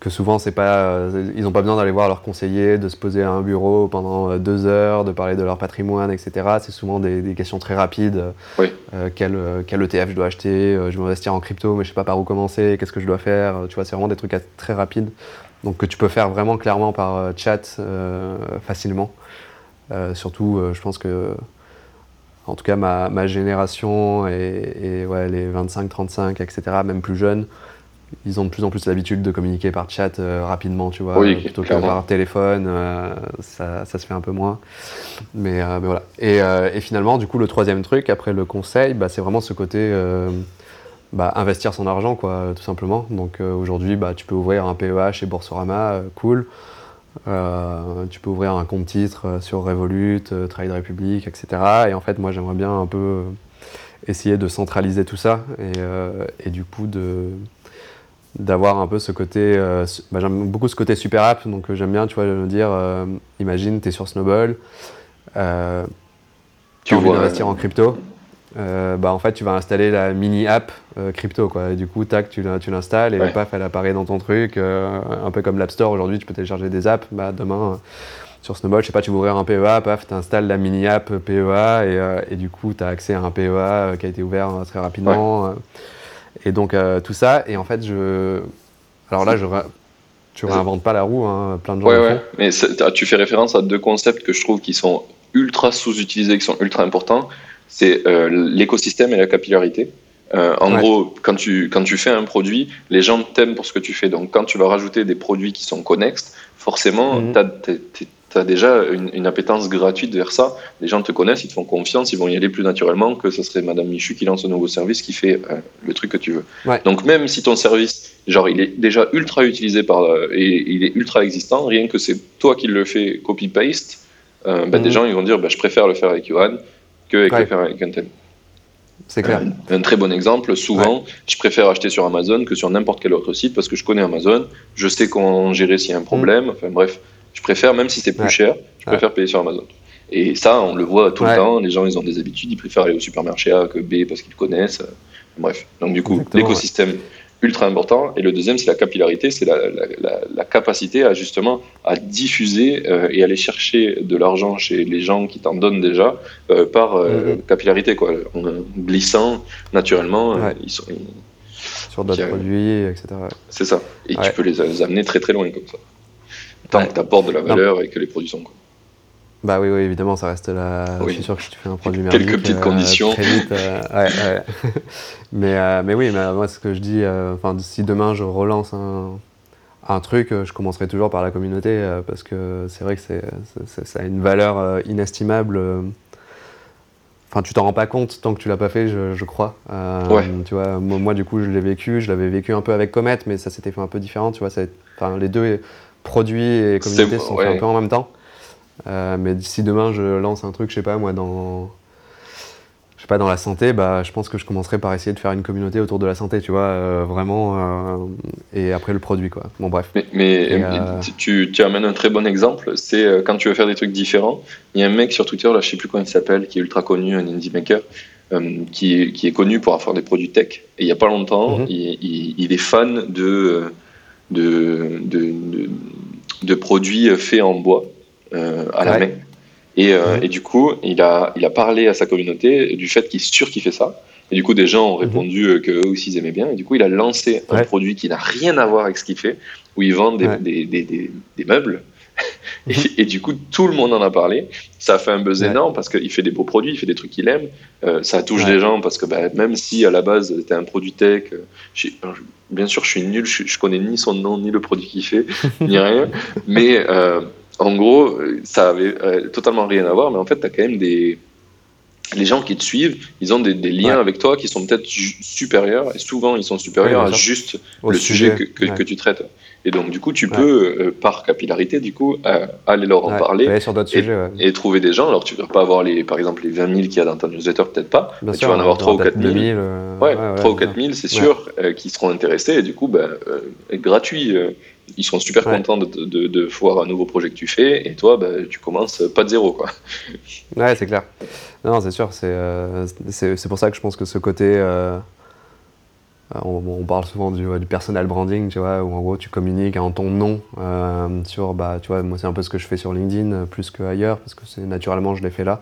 que souvent c'est pas, euh, ils n'ont pas besoin d'aller voir leur conseiller, de se poser à un bureau pendant euh, deux heures, de parler de leur patrimoine, etc. C'est souvent des, questions très rapides. Oui. Euh, quel, quel, ETF je dois acheter? Je veux investir en crypto, mais je sais pas par où commencer. Qu'est-ce que je dois faire? Tu vois, c'est vraiment des trucs très rapides. Donc que tu peux faire vraiment clairement par chat facilement. surtout, je pense que en tout cas ma, ma génération et, et ouais, les 25-35, etc., même plus jeunes, ils ont de plus en plus l'habitude de communiquer par chat euh, rapidement, tu vois, plutôt que par téléphone. Euh, ça, ça, se fait un peu moins. Mais, euh, mais voilà. Et, et, finalement, du coup, le troisième truc, après le conseil, bah, c'est vraiment ce côté bah, investir son argent, quoi, tout simplement. Donc aujourd'hui, bah, tu peux ouvrir un PEH chez Boursorama, cool. tu peux ouvrir un compte titre sur Revolut, Trade Republic, etc. Et en fait, moi, j'aimerais bien un peu essayer de centraliser tout ça et, et du coup de d'avoir un peu ce côté. Euh, bah, j'aime beaucoup ce côté super app, donc euh, j'aime bien, tu vois, me dire, euh, imagine, tu es sur Snowball, tu veux investir en crypto. bah en fait, tu vas installer la mini app crypto, quoi. Et du coup, tac, tu, tu l'installes et paf, elle apparaît dans ton truc. un peu comme l'App Store aujourd'hui, tu peux télécharger des apps. Bah, demain, sur Snowball, je sais pas, tu vas ouvrir un PEA, paf, tu installes la mini app PEA et, et du coup, tu as accès à un PEA qui a été ouvert très rapidement. Et donc euh, tout ça, et en fait, je. Alors là, je tu réinventes pas la roue, hein, plein de gens. Ouais, ouais. Mais tu fais référence à deux concepts que je trouve qui sont ultra sous-utilisés, qui sont ultra importants. C'est euh, l'écosystème et la capillarité. Euh, en gros, quand tu, quand tu fais un produit, les gens t'aiment pour ce que tu fais. Donc, quand tu vas rajouter des produits qui sont connexes, forcément, mm tu as déjà une, appétence gratuite vers ça. Les gens te connaissent, ils te font confiance, ils vont y aller plus naturellement que ce serait Madame Michu qui lance un nouveau service qui fait euh, le truc que tu veux. Donc même si ton service, genre, il est déjà ultra utilisé par euh, et il est ultra existant, rien que c'est toi qui le fais copy-paste, euh, bah, des mhm. gens ils vont dire bah, je préfère le faire avec Yohan que avec le faire avec un C'est clair. Un, très bon exemple, souvent, je préfère acheter sur Amazon que sur n'importe quel autre site parce que je connais Amazon, je sais comment gérer s'il y a un problème, mhm. enfin bref. Je préfère, même si c'est plus cher, je préfère payer sur Amazon. Et ça, on le voit tout le temps. Les gens, ils ont des habitudes. Ils préfèrent aller au supermarché A que B parce qu'ils connaissent. Bref. Donc, du coup, l'écosystème ultra important. Et le deuxième, c'est la capillarité. C'est la, capacité à justement à diffuser euh, et aller chercher de l'argent chez les gens qui t'en donnent déjà euh, par euh, mm-hmm. capillarité, quoi. En glissant naturellement. Ils sont, Sur d'autres produits, etc. C'est ça. Et tu peux les amener très très loin comme ça. Tant que tu apportes de la valeur et que les produits sont quoi. Bah oui, oui, évidemment, ça reste là. Je suis sûr que si tu fais un produit merdique... Quelques petites euh, conditions. Très vite, euh, ouais, ouais. mais, euh, mais oui, mais moi, ce que je dis, enfin, si demain je relance un, un truc, je commencerai toujours par la communauté parce que c'est vrai que c'est, ça a une valeur inestimable. Enfin, tu t'en rends pas compte tant que tu l'as pas fait, je, je crois. ouais. Tu vois, moi, du coup, je l'ai vécu. Je l'avais vécu un peu avec Comet, mais ça s'était fait un peu différent. Tu vois, enfin, les deux produits et communauté sont faits un peu en même temps. Euh, mais si demain je lance un truc, je sais pas moi, dans, je sais pas, dans la santé, bah, je pense que je commencerai par essayer de faire une communauté autour de la santé, tu vois, euh, vraiment, euh, et après le produit, quoi. Bon, bref. Mais, tu, tu, amènes un très bon exemple, c'est quand tu veux faire des trucs différents. Il y a un mec sur Twitter, là, je sais plus comment il s'appelle, qui est ultra connu, un indie maker, qui, qui, est connu pour avoir des produits tech. Et il y a pas longtemps, mhm. il, il, est fan de de, de, de, produits faits en bois euh, à la main. Et, euh, et, du coup, il a, il a parlé à sa communauté du fait qu'il surkiffait ça. Et du coup, des gens ont mhm. répondu euh, qu'eux aussi ils aimaient bien. Et du coup, il a lancé un produit qui n'a rien à voir avec ce qu'il fait, où il vend des, des, des, des, meubles et, du coup, tout le monde en a parlé. Ça a fait un buzz énorme parce qu'il fait des beaux produits, il fait des trucs qu'il aime. Euh, ça touche des gens parce que bah, même si à la base c'était un produit tech, euh, bien sûr je suis nul, je, je, connais ni son nom, ni le produit qu'il fait, ni rien. Mais euh, en gros, ça avait totalement rien à voir. Mais en fait, tu as quand même des les gens qui te suivent, ils ont des, liens avec toi qui sont peut-être supérieurs, et souvent ils sont supérieurs à juste le sujet, que, que, tu traites. Et donc, du coup, tu peux, euh, par capillarité, du coup, euh, aller leur en parler sur et, sujets, et, trouver des gens. Alors, tu ne vas pas avoir, les, par exemple, les 20 000 qu'il y a dans ta newsletter, peut-être pas, mais tu vas en avoir 3 ou 4 000. ouais, 3 ou 4 000, c'est sûr, euh, qui seront intéressés. Et du coup, ben, gratuit, ils seront super contents de, de, de, voir un nouveau projet que tu fais. Et toi, ben, tu commences pas de zéro. Quoi. Ouais, c'est clair. Non, c'est sûr. C'est pour ça que je pense que ce côté euh, on, parle souvent du, du, personal branding, tu vois, où en gros tu communiques en ton nom euh, sur, bah, tu vois, moi c'est un peu ce que je fais sur LinkedIn euh, plus qu'ailleurs, parce que c'est naturellement je l'ai fait là.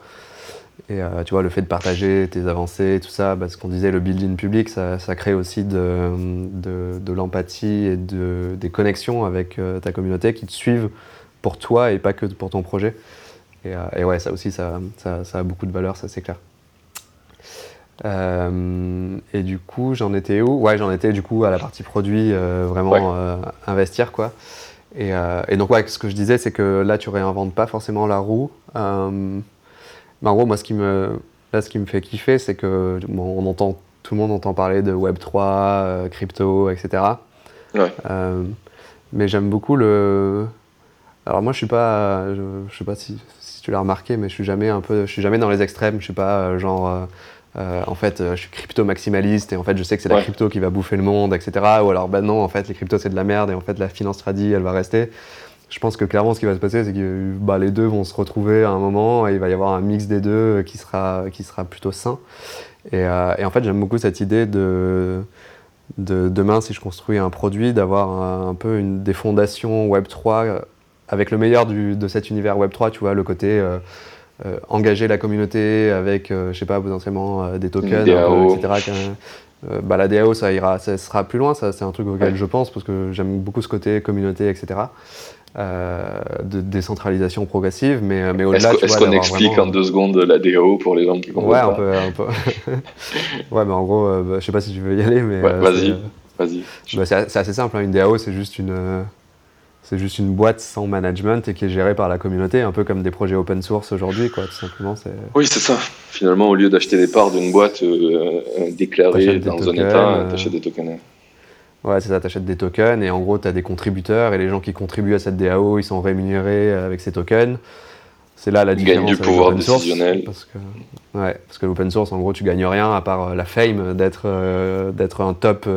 Et tu vois, le fait de partager tes avancées, tout ça, bah, ce qu'on disait, le building public, ça, ça crée aussi de, de, de l'empathie et de, des connexions avec ta communauté qui te suivent pour toi et pas que pour ton projet. Et, et ouais, ça aussi, ça, ça, ça a beaucoup de valeur, ça c'est clair. Euh, et du coup, j'en étais où? Ouais, j'en étais du coup à la partie produit, euh, vraiment euh, investir quoi. Et, et, donc, ouais, ce que je disais, c'est que là, tu réinventes pas forcément la roue. Mais en gros, moi, ce qui me, là, ce qui me fait kiffer, c'est que bon, on entend, tout le monde entend parler de Web 3, crypto, etc. Ouais. mais j'aime beaucoup le. Alors moi, je suis pas, je, je sais pas si, si tu l'as remarqué, mais je suis jamais un peu, je suis jamais dans les extrêmes. Je suis pas genre euh, en fait, euh, je suis crypto maximaliste et en fait, je sais que c'est la crypto qui va bouffer le monde, etc. Ou alors, ben non, en fait, les cryptos c'est de la merde et en fait, la finance tradie, elle va rester. Je pense que clairement, ce qui va se passer, c'est que bah, les deux vont se retrouver à un moment et il va y avoir un mix des deux qui sera, qui sera plutôt sain. Et, euh, et en fait, j'aime beaucoup cette idée de, de demain, si je construis un produit, d'avoir un, peu une, des fondations Web3 avec le meilleur du, de cet univers Web3, tu vois, le côté. Euh, engager la communauté avec, euh, je sais pas, potentiellement euh, des tokens, etc. bah, la DAO, ça ira, ça sera plus loin. Ça, c'est un truc auquel je pense parce que j'aime beaucoup ce côté communauté, etc. de décentralisation progressive, mais, mais au-delà. Est-ce, qu'on explique en deux secondes la DAO pour les gens qui comprennent Ouais, un peu, un peu. ouais, mais en gros, bah, je sais pas si tu veux y aller, mais. vas-y, vas-y. Bah, c'est, assez simple. Hein. Une DAO, c'est juste une c'est juste une boîte sans management et qui est gérée par la communauté, un peu comme des projets open source aujourd'hui, quoi, tout simplement. Oui, c'est ça. Finalement, au lieu d'acheter des parts d'une boîte euh, euh, déclarée dans un état, euh, t'achètes des tokens. Ouais, c'est ça, t'achètes des tokens et en gros, tu as des contributeurs et les gens qui contribuent à cette DAO, ils sont rémunérés avec ces tokens. C'est là la différence. Gagne du pouvoir décisionnel. Parce que, ouais, parce que l'open source, en gros, tu gagnes rien à part la fame d'être d'être un top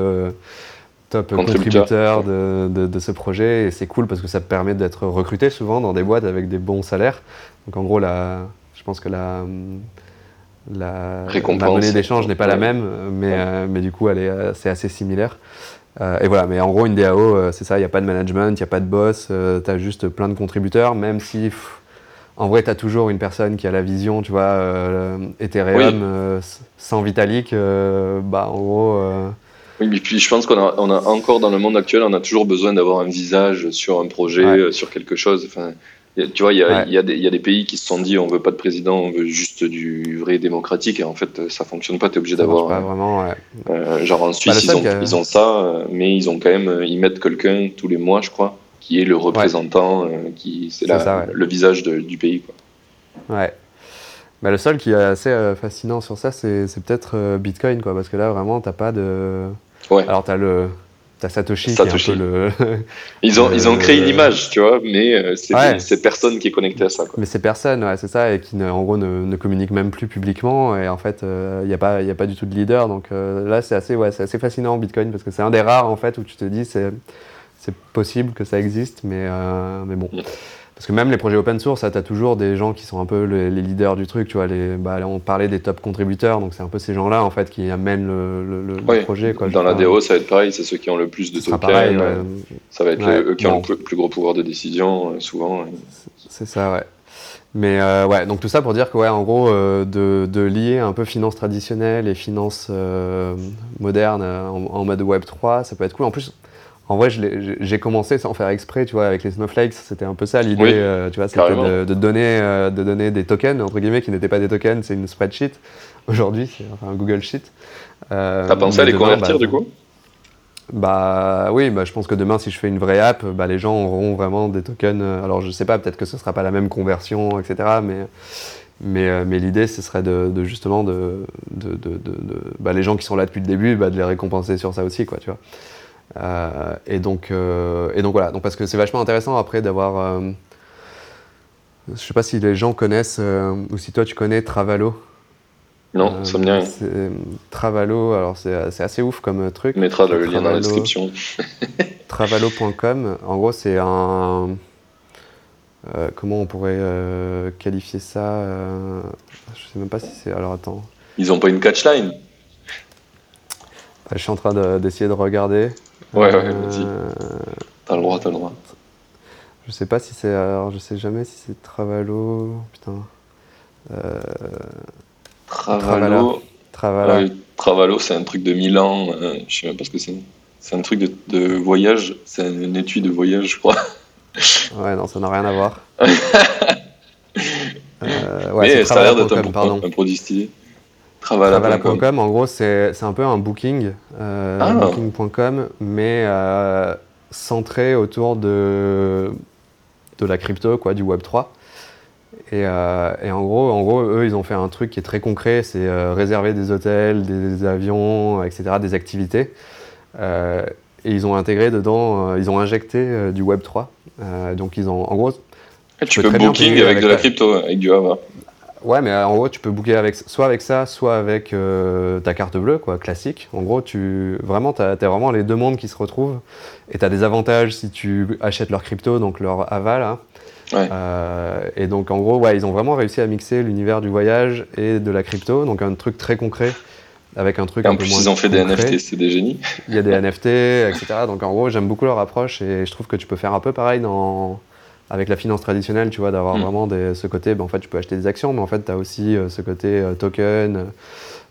top contributeur, de, de, ce projet et c'est cool parce que ça permet d'être recruté souvent dans des boîtes avec des bons salaires. Donc en gros, la, je pense que la, la, monnaie d'échange n'est pas la même, mais, euh, mais du coup, elle est, euh, c'est assez similaire. Euh, et voilà, mais en gros, une DAO, c'est ça, il n'y a pas de management, il n'y a pas de boss, tu as juste plein de contributeurs, même si en vrai, tu as toujours une personne qui a la vision, tu vois, Ethereum sans Vitalik, bah en gros oui, mais puis je pense qu'on a, on a encore dans le monde actuel, on a toujours besoin d'avoir un visage sur un projet, euh, sur quelque chose. Enfin, tu vois, il y, a, y, des, y, a des pays qui se sont dit on veut pas de président, on veut juste du vrai démocratique. Et en fait, ça fonctionne pas. Tu es obligé d'avoir. Ouais. euh, genre en Suisse, bah, ils, ont, ils ont ça, euh, mais ils ont quand même. Ils mettent quelqu'un tous les mois, je crois, qui est le représentant, euh, qui c'est le visage de, du pays. Quoi. Ouais. Bah, le seul qui est assez fascinant sur ça, c'est peut-être Bitcoin, quoi, parce que là, vraiment, t'as pas de. Ouais. Alors, tu as le. As Satoshi, Qui est un peu le... ils, ont, ils ont créé une image, tu vois, mais euh, c'est personne qui est connecté à ça. Quoi. Mais c'est personne, ouais, c'est ça, et qui ne, en gros ne, ne, communique même plus publiquement, et en fait, il euh, n'y a, pas, a pas du tout de leader. Donc euh, là, c'est assez, ouais, assez fascinant Bitcoin, parce que c'est un des rares, en fait, où tu te dis, c'est possible que ça existe, mais, mais bon. Parce que même les projets open source, tu as toujours des gens qui sont un peu les, leaders du truc. Tu vois, les, bah, on parlait des top contributeurs, donc c'est un peu ces gens-là en fait qui amènent le, le, projet. Quoi, Dans la DAO, ça va être pareil, c'est ceux qui ont le plus de tokens. Ça va être eux qui ont le plus gros pouvoir de décision, euh, souvent. C'est ça, ouais. Mais euh, ouais, donc tout ça pour dire que, ouais, en gros, euh, de, de, lier un peu finance traditionnelle et finance moderne en, en, mode Web 3, ça peut être cool. En plus, en vrai, j'ai commencé sans faire exprès, tu vois, avec les snowflakes. C'était un peu ça l'idée, euh, tu vois, c'était de, donner, euh, de donner des tokens, entre guillemets, qui n'étaient pas des tokens, c'est une spreadsheet. Aujourd'hui, c'est un Google Sheet. Euh, T'as pensé à les convertir, bah, du coup? Bah oui, bah, je pense que demain, si je fais une vraie app, bah, les gens auront vraiment des tokens. Alors je sais pas, peut-être que ce sera pas la même conversion, etc. Mais, mais, mais l'idée, ce serait de, justement de, de, bah, les gens qui sont là depuis le début, bah, de les récompenser sur ça aussi, quoi, tu vois. Euh, et, donc, euh, et donc voilà, donc parce que c'est vachement intéressant après d'avoir. Euh, je sais pas si les gens connaissent, ou si toi tu connais Travalo. Non, ça me dit rien. Travalo, alors c'est assez ouf comme truc. On mettra le lien dans la description. Travalo.com, en gros c'est un. comment on pourrait qualifier ça Je sais même pas si c'est. Alors attends. Ils ont pas une catchline? Je suis en train d'essayer de regarder. Ouais, ouais, vas-y. T'as le droit, t'as le droit. Je sais pas si c'est. Alors, je sais jamais si c'est Travalo. Putain. Euh... Travalo. Travalo. Travalo, c'est un truc de Milan. Euh, je sais même pas ce que c'est. C'est un truc de, de voyage. C'est une étude de voyage, je crois. Ouais, non, ça n'a rien à voir. euh, ouais, Mais ça a l'air d'être un, un, produit stylé. Travala.com, en gros, c'est un peu un booking, euh, ah. booking.com, mais euh, centré autour de, de la crypto, quoi, du Web3. Et, euh, et, en, gros, en gros, eux, ils ont fait un truc qui est très concret, c'est réserver des hôtels, des avions, etc., des activités. et ils ont intégré dedans, ils ont injecté du Web3. donc, ils ont, en gros... tu peux booking avec, de la crypto, avec du Java. Ouais, mais en gros, tu peux booker avec, soit avec ça, soit avec euh, ta carte bleue, quoi, classique. En gros, tu vraiment, tu as, vraiment les deux mondes qui se retrouvent. Et tu as des avantages si tu achètes leur crypto, donc leur aval. Hein. Ouais. Euh, et donc, en gros, ouais, ils ont vraiment réussi à mixer l'univers du voyage et de la crypto. Donc, un truc très concret avec un truc. Et en plus, ils ont fait des NFT, c'est des génies. Il y a des NFT, etc. Donc, en gros, j'aime beaucoup leur approche et je trouve que tu peux faire un peu pareil dans avec la finance traditionnelle, tu vois, d'avoir mm. vraiment ce côté, ben, en fait, tu peux acheter des actions, mais en fait, tu as aussi euh, ce côté euh, token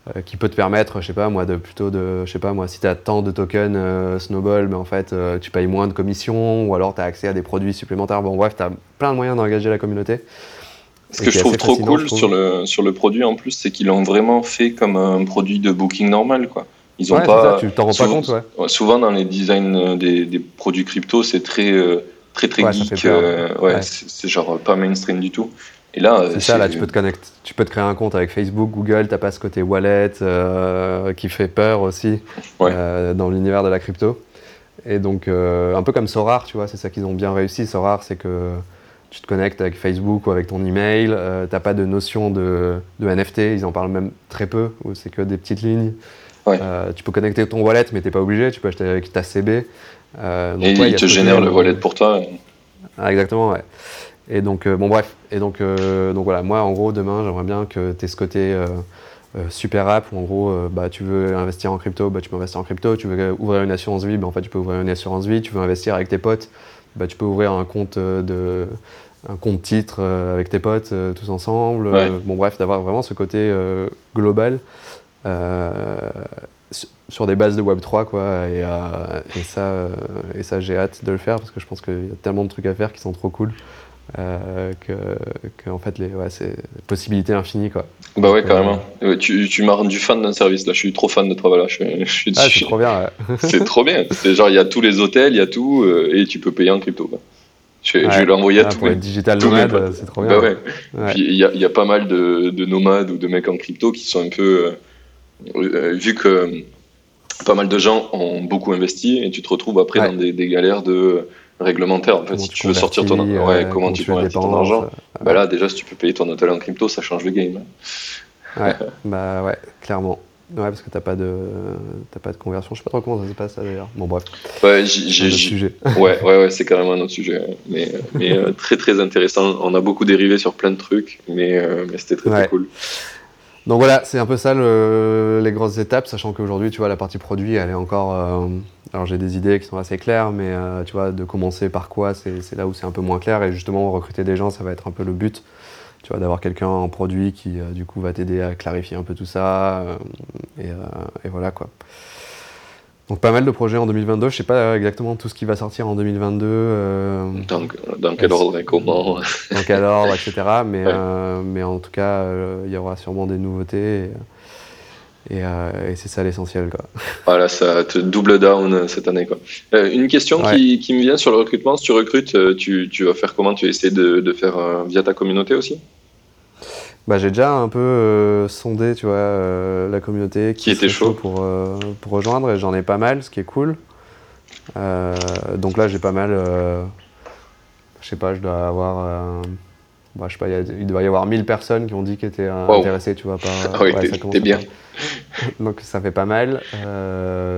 euh, qui peut te permettre, je sais pas, moi, de plutôt de, je sais pas, moi, si tu as tant de tokens Snowball, mais ben, en fait, tu payes moins de commissions, ou alors tu as accès à des produits supplémentaires. Bon, bref, tu as plein de moyens d'engager la communauté. Ce que je trouve trop cool sur le, sur le produit en plus, c'est qu'ils l'ont vraiment fait comme un produit de booking normal, quoi. Ils ont pas. Ça, tu t'en rends pas compte, ouais. Souvent dans les designs des, des produits crypto, c'est très très très geek. Euh, ouais, c'est genre pas mainstream du tout. Et là, c'est ça, là, tu peux, te connecter, tu peux te créer un compte avec Facebook, Google, t'as pas ce côté wallet euh, qui fait peur aussi euh, dans l'univers de la crypto. Et donc, un peu comme Sorar, tu vois, c'est ça qu'ils ont bien réussi. Sorar, c'est que tu te connectes avec Facebook ou avec ton email, t'as pas de notion de, de, NFT, ils en parlent même très peu, c'est que des petites lignes. tu peux connecter ton wallet, mais t'es pas obligé, tu peux acheter avec ta CB. Euh, et il te génère le wallet pour toi. Ah, exactement, ouais. Et donc, euh, bon, bref. Et donc, euh, donc voilà, moi, en gros, demain, j'aimerais bien que tu aies ce côté super app où, en gros, bah, tu veux investir en crypto, bah, tu peux investir en crypto. Tu veux ouvrir une assurance vie, bah, en fait, tu peux ouvrir une assurance vie. Tu veux investir avec tes potes, bah, tu peux ouvrir un compte de un compte titre avec tes potes tous ensemble. bon, bref, d'avoir vraiment ce côté global sur des bases de Web3 quoi. Et, euh, et ça euh, et ça j'ai hâte de le faire parce que je pense qu'il y a tellement de trucs à faire qui sont trop cool euh, que, que, en fait les ouais, c'est possibilité infinie quoi. Bah ouais carrément. Tu, tu m'as rendu fan d'un service là. Je suis trop fan de Travala. Je, je, ah, c'est trop bien c'est trop bien. C'est genre il y a tous les hôtels il y a tout et tu peux payer en crypto quoi. Je, je, vais l'envoyer à ah, tous digital nomades, c'est trop bien. Bah ouais. Il y, y, a pas mal de, de, nomades ou de mecs en crypto qui sont un peu. Euh, vu que pas mal de gens ont beaucoup investi et tu te retrouves après dans des, galères de réglementaires. En fait, si tu veux sortir ton, ouais, comment tu convertis ton argent, bah là déjà si tu peux payer ton hôtel en crypto, ça change le game. Ouais, bah ouais, clairement. Ouais, parce que t'as pas de pas de conversion. Je sais pas trop comment ça se passe d'ailleurs. Bon bref. Ouais, j'ai. ouais, ouais, ouais, c'est carrément un autre sujet. Mais, mais euh, très très intéressant. On a beaucoup dérivé sur plein de trucs, mais, euh, mais c'était très très cool. Donc voilà, c'est un peu ça les grosses étapes, sachant qu'aujourd'hui, tu vois, la partie produit, elle est encore. Euh, alors j'ai des idées qui sont assez claires, mais euh, tu vois, de commencer par quoi, c'est là où c'est un peu moins clair. Et justement, recruter des gens, ça va être un peu le but. Tu vois, d'avoir quelqu'un en produit qui, euh, du coup, va t'aider à clarifier un peu tout ça. Et, et, voilà, quoi. Donc pas mal de projets en 2022. Je sais pas exactement tout ce qui va sortir en 2022. Euh, dans, dans, quel ordre et comment Dans quel ordre, etc. Mais, euh, mais en tout cas, euh, il y aura sûrement des nouveautés. Et, et, c'est ça l'essentiel. Voilà, ça te double down cette année. Quoi. une question qui, qui, me vient sur le recrutement. Si tu recrutes, tu, tu vas faire comment? Tu vas essayer de, de faire via ta communauté aussi? Bah, j'ai déjà un peu euh, sondé tu vois, euh, la communauté qui, était chaud pour, euh, pour rejoindre et j'en ai pas mal, ce qui est cool. donc là, j'ai pas mal. je sais pas, je dois avoir. Bah, je sais pas, il, doit y avoir 1000 personnes qui ont dit qu'ils étaient intéressées, tu vois, par. Ah oui, t'es bien. donc ça fait pas mal.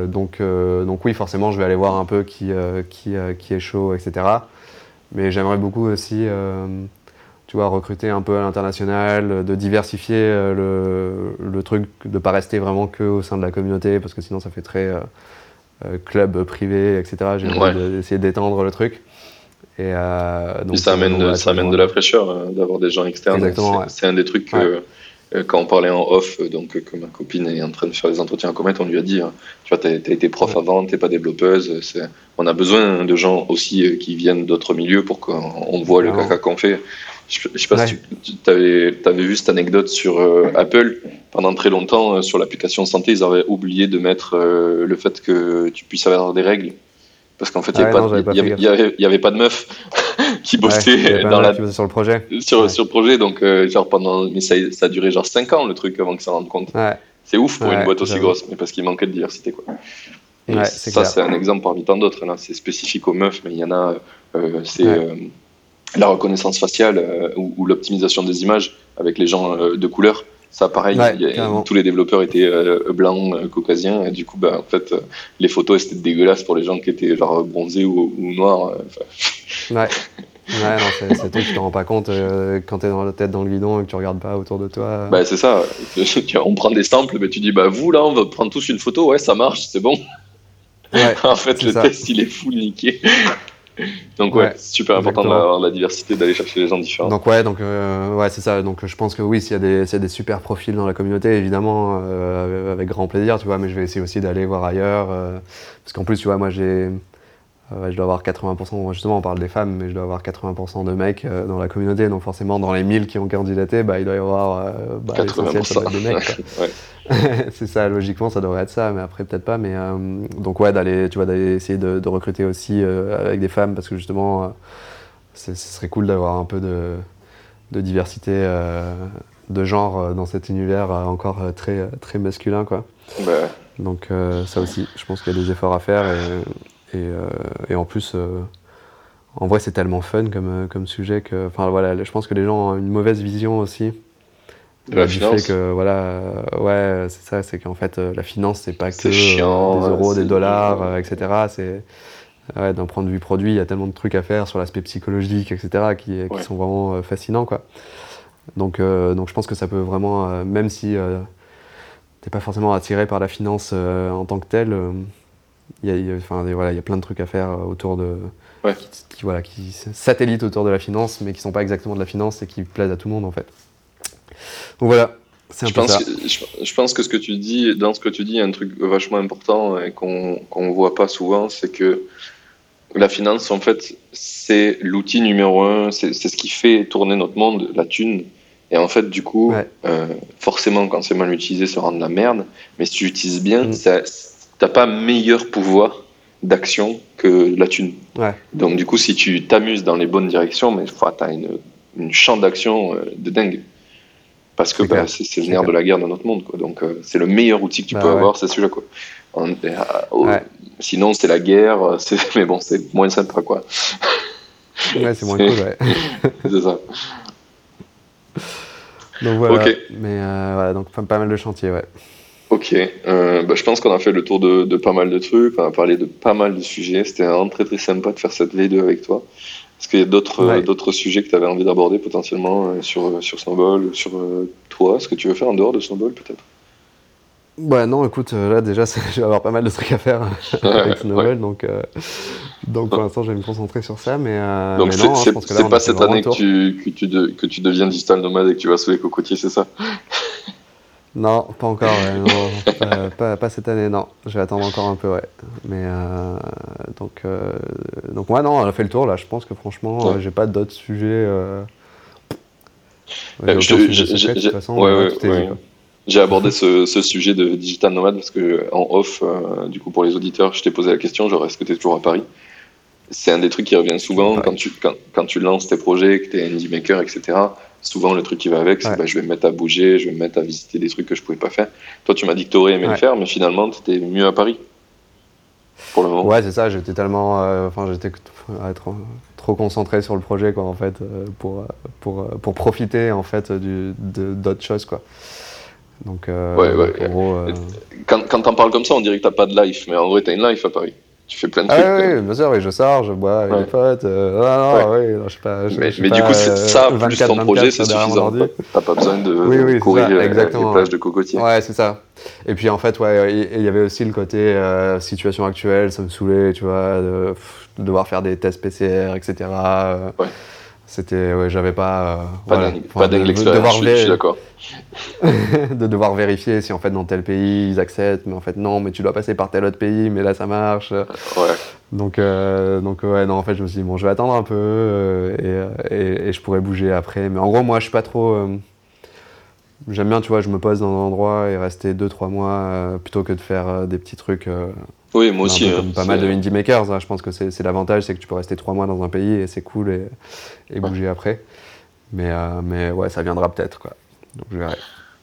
donc, donc oui, forcément, je vais aller voir un peu qui, qui, qui est chaud, etc. Mais j'aimerais beaucoup aussi tu vois, recruter un peu à l'international, de diversifier euh, le, le, truc, de pas rester vraiment que au sein de la communauté, parce que sinon ça fait très euh, euh, club privé, etc. J'ai envie d'essayer d'étendre le truc. Et, donc, ça amène, de, ça amène de la fraîcheur d'avoir des gens externes. C'est un des trucs que, quand on parlait en off, donc que ma copine est en train de faire les entretiens en comète, on lui a dit, hein, tu vois, tu as, été prof avant, tu pas développeuse. On a besoin de gens aussi qui viennent d'autres milieux pour qu'on voit le caca qu'on fait. Je, ne sais pas si tu avais, vu cette anecdote sur euh, Apple. Pendant très longtemps, euh, sur l'application santé, ils avaient oublié de mettre euh, le fait que tu puisses avoir des règles. Parce qu'en fait, il n'y avait, pas de meuf qui bossait dans la... sur le projet. Sur, sur le projet, donc genre pendant... Mais ça, ça, a duré genre 5 ans le truc avant que ça rende compte. C'est ouf pour une boîte aussi grosse, mais parce qu'il manquait de diversité. Quoi. ça, c'est un exemple parmi tant d'autres. C'est spécifique aux meufs, mais il y en a. c'est la reconnaissance faciale euh, ou, l'optimisation des images avec les gens euh, de couleur. Ça, pareil, tous les développeurs étaient euh, blancs, caucasiens, et du coup, bah, en fait, les photos étaient dégueulasses pour les gens qui étaient genre bronzés ou, noirs. ouais. Ouais, non, c'est toi, tu te rends pas compte quand tu es dans la tête dans le guidon et que tu regardes pas autour de toi. Bah, c'est ça. on prend des samples, mais tu dis, bah, vous, là, on va prendre tous une photo, ouais, ça marche, c'est bon. Ouais, en fait, le test, il est full niqué. Donc ouais, c'est super important d'avoir la diversité, d'aller chercher les gens différents. Donc ouais, donc euh, ouais, c'est ça. Donc je pense que oui, s'il y, a des, y a des super profils dans la communauté, évidemment, euh, avec grand plaisir, tu vois. Mais je vais essayer aussi d'aller voir ailleurs, euh, parce qu'en plus, tu vois, moi j'ai, je dois avoir 80%. Justement, on parle des femmes, mais je dois avoir 80% de mecs dans la communauté. Donc forcément, dans les 1000 qui ont candidaté, bah, il doit y avoir bah, l'essentiel de mecs. ouais. c'est ça, logiquement, ça devrait être ça, mais après, peut-être pas. Mais, euh, donc, ouais, d'aller, tu vois, d'aller essayer de, recruter aussi euh, avec des femmes, parce que justement, euh, ce serait cool d'avoir un peu de, de diversité de genre dans cet univers encore très, très masculin, quoi. Bah. Donc, ça aussi, je pense qu'il y a des efforts à faire, et, et, et en plus. en vrai, c'est tellement fun comme, comme sujet que, enfin voilà, je pense que les gens ont une mauvaise vision aussi de la finance. Fait que voilà, euh, ouais, c'est ça, c'est qu'en fait euh, la finance c'est pas que euh, des euros, des dollars, etc. C'est ouais, d'un point de vue produit, il y a tellement de trucs à faire sur l'aspect psychologique, etc. qui, qui sont vraiment fascinants quoi. Donc donc je pense que ça peut vraiment, même si t'es pas forcément attiré par la finance en tant que telle, il y a, enfin voilà, il y a plein de trucs à faire autour de qui, qui, voilà, qui satellitent autour de la finance, mais qui sont pas exactement de la finance et qui plaisent à tout le monde en fait. Donc voilà, c'est un je peu pense ça. Que, je, pense que ce que tu dis, dans ce que tu dis, il y a un truc vachement important et qu'on ne voit pas souvent, c'est que la finance, en fait, c'est l'outil numéro un, c'est ce qui fait tourner notre monde, la thune. Et en fait, du coup, euh, forcément, quand c'est mal utilisé, ça rend de la merde. Mais si tu l'utilises bien, mm. tu n'as pas meilleur pouvoir d'action que la thune. Donc, du coup, si tu t'amuses dans les bonnes directions, mais tu as une, une champ d'action euh, de dingue. Parce que bah, c'est le nerf de la guerre dans notre monde. Quoi. Donc, euh, c'est le meilleur outil que tu bah peux avoir, c'est celui-là. Quoi. Euh, sinon, c'est la guerre. Mais bon, c'est moins sympa. Quoi. Ouais, c'est moins cool. Ouais. c'est ça. Donc voilà. Mais voilà, donc pas mal de chantiers, ouais. Ok, bah, je pense qu'on a fait le tour de, de, pas mal de trucs, on a parlé de pas mal de sujets. C'était vraiment très très sympa de faire cette V2 avec toi. Est-ce qu'il y a d'autres d'autres sujets que tu avais envie d'aborder potentiellement euh, sur, sur Snowball, sur euh, toi? Ce que tu veux faire en dehors de Snowball peut-être? Ouais, non, écoute, euh, là déjà, je vais avoir pas mal de trucs à faire avec Snowball, donc, donc pour l'instant, je vais me concentrer sur ça. Mais, donc c'est pas cette année que tu, que, tu que tu deviens digital nomade et que tu vas sauver cocotier, c'est ça? Non, pas encore, non, pas, pas, cette année, non. Je vais attendre encore un peu, ouais. Mais euh, donc, euh, donc, ouais, non, on a fait le tour là. Je pense que franchement, euh, j'ai pas d'autres sujets. J'ai abordé ce, ce, sujet de digital nomade parce que en off, du coup, pour les auditeurs, je t'ai posé la question genre, est-ce que tu es toujours à Paris? C'est un des trucs qui revient souvent quand tu, quand, quand, tu lances tes projets, que tu es indie maker, etc souvent le truc qui va avec, c'est que bah, je vais me mettre à bouger, je vais me mettre à visiter des trucs que je pouvais pas faire. Toi, tu m'as dit que tu aurais aimé le faire, mais finalement, tu étais mieux à Paris. Pour le moment. Ouais, c'est ça, j'étais tellement. Euh, enfin, j'étais trop, trop, concentré sur le projet, quoi, en fait, euh, pour, pour, pour profiter, en fait, d'autres choses, quoi. Donc, euh, ouais, ouais. En gros, Quand, quand t'en parles comme ça, on dirait que t'as pas de life, mais en vrai, t'as une life à Paris. Tu fais plein de ah trucs. Oui, bien sûr, oui, je sors, je bois avec ouais. potes. Euh, non, non, oui, je sais pas. Je, mais, je mais pas, du coup, c'est ça, plus ton projet, c'est suffisant. T'as pas besoin de, oui, oui, courir ça, les plages de cocotiers. Ouais, c'est ça. Et puis en fait, ouais, il y, avait aussi le côté euh, situation actuelle, ça me saoulait, tu vois, de, de, devoir faire des tests PCR, etc. Euh, ouais. C'était, ouais, j'avais pas. Euh, pas voilà, dingue, pas dingue l'expérience, je, je suis d'accord. de devoir vérifier si en fait dans tel pays ils acceptent, mais en fait non, mais tu dois passer par tel autre pays, mais là ça marche. Ouais. Donc, euh, donc ouais, non, en fait, je me suis dit, bon, je vais attendre un peu euh, et, et, et, je pourrais bouger après. Mais en gros, moi, je suis pas trop. Euh, J'aime bien, tu vois, je me pose dans un endroit et rester 2-3 mois plutôt que de faire des petits trucs. Oui, moi aussi. Comme hein, pas mal de indie makers. Hein, je pense que c'est l'avantage, c'est que tu peux rester 3 mois dans un pays et c'est cool et, et bouger après. Mais, mais ouais, ça viendra peut-être, quoi. Donc je verrai.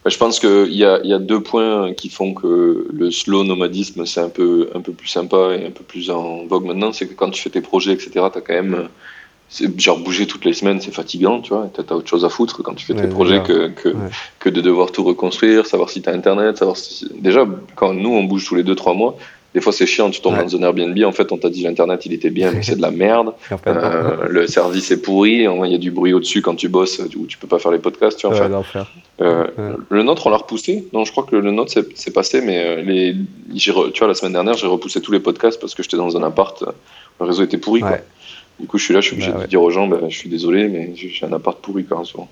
Je pense qu'il y a, y a deux points qui font que le slow nomadisme, c'est un peu, un peu plus sympa et un peu plus en vogue maintenant. C'est que quand tu fais tes projets, etc., tu as quand même. Genre, bouger toutes les semaines, c'est fatigant, tu vois. Tu as, autre chose à foutre quand tu fais ouais, tes projets que, que, ouais. que, de devoir tout reconstruire, savoir si tu as Internet, savoir si. Déjà, quand nous, on bouge tous les 2-3 mois, des fois c'est chiant, tu tombes ouais. dans un Airbnb, en fait on t'a dit l'internet il était bien, mais c'est de la merde. euh, le service est pourri, il y a du bruit au-dessus quand tu bosses, où tu peux pas faire les podcasts. Tu vois, enfin, euh, le nôtre on l'a repoussé, non je crois que le nôtre c'est passé, mais les, re, tu vois la semaine dernière j'ai repoussé tous les podcasts parce que j'étais dans un appart, le réseau était pourri. Quoi. Du coup, je suis là, je suis obligé bah, ouais. de dire aux gens, bah, je suis désolé, mais j'ai un appart pourri quand même.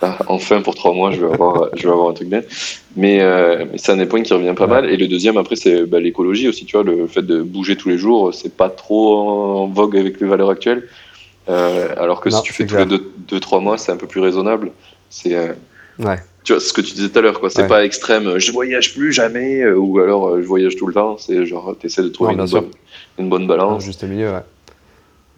Là, enfin, pour trois mois, je vais avoir, je vais avoir un truc bien. Mais, euh, mais c'est un des points qui revient pas ouais. mal. Et le deuxième, après, c'est bah, l'écologie aussi. Tu vois, le fait de bouger tous les jours, c'est pas trop en vogue avec les valeurs actuelles. Euh, alors que non, si tu fais tous les deux, deux, trois mois, c'est un peu plus raisonnable. C'est euh, ouais. tu vois ce que tu disais tout à l'heure, quoi. C'est ouais. pas extrême. Je voyage plus jamais, euh, ou alors euh, je voyage tout le temps. C'est genre, t'essaies de trouver non, une, bonne, une bonne balance. Juste milieu, ouais.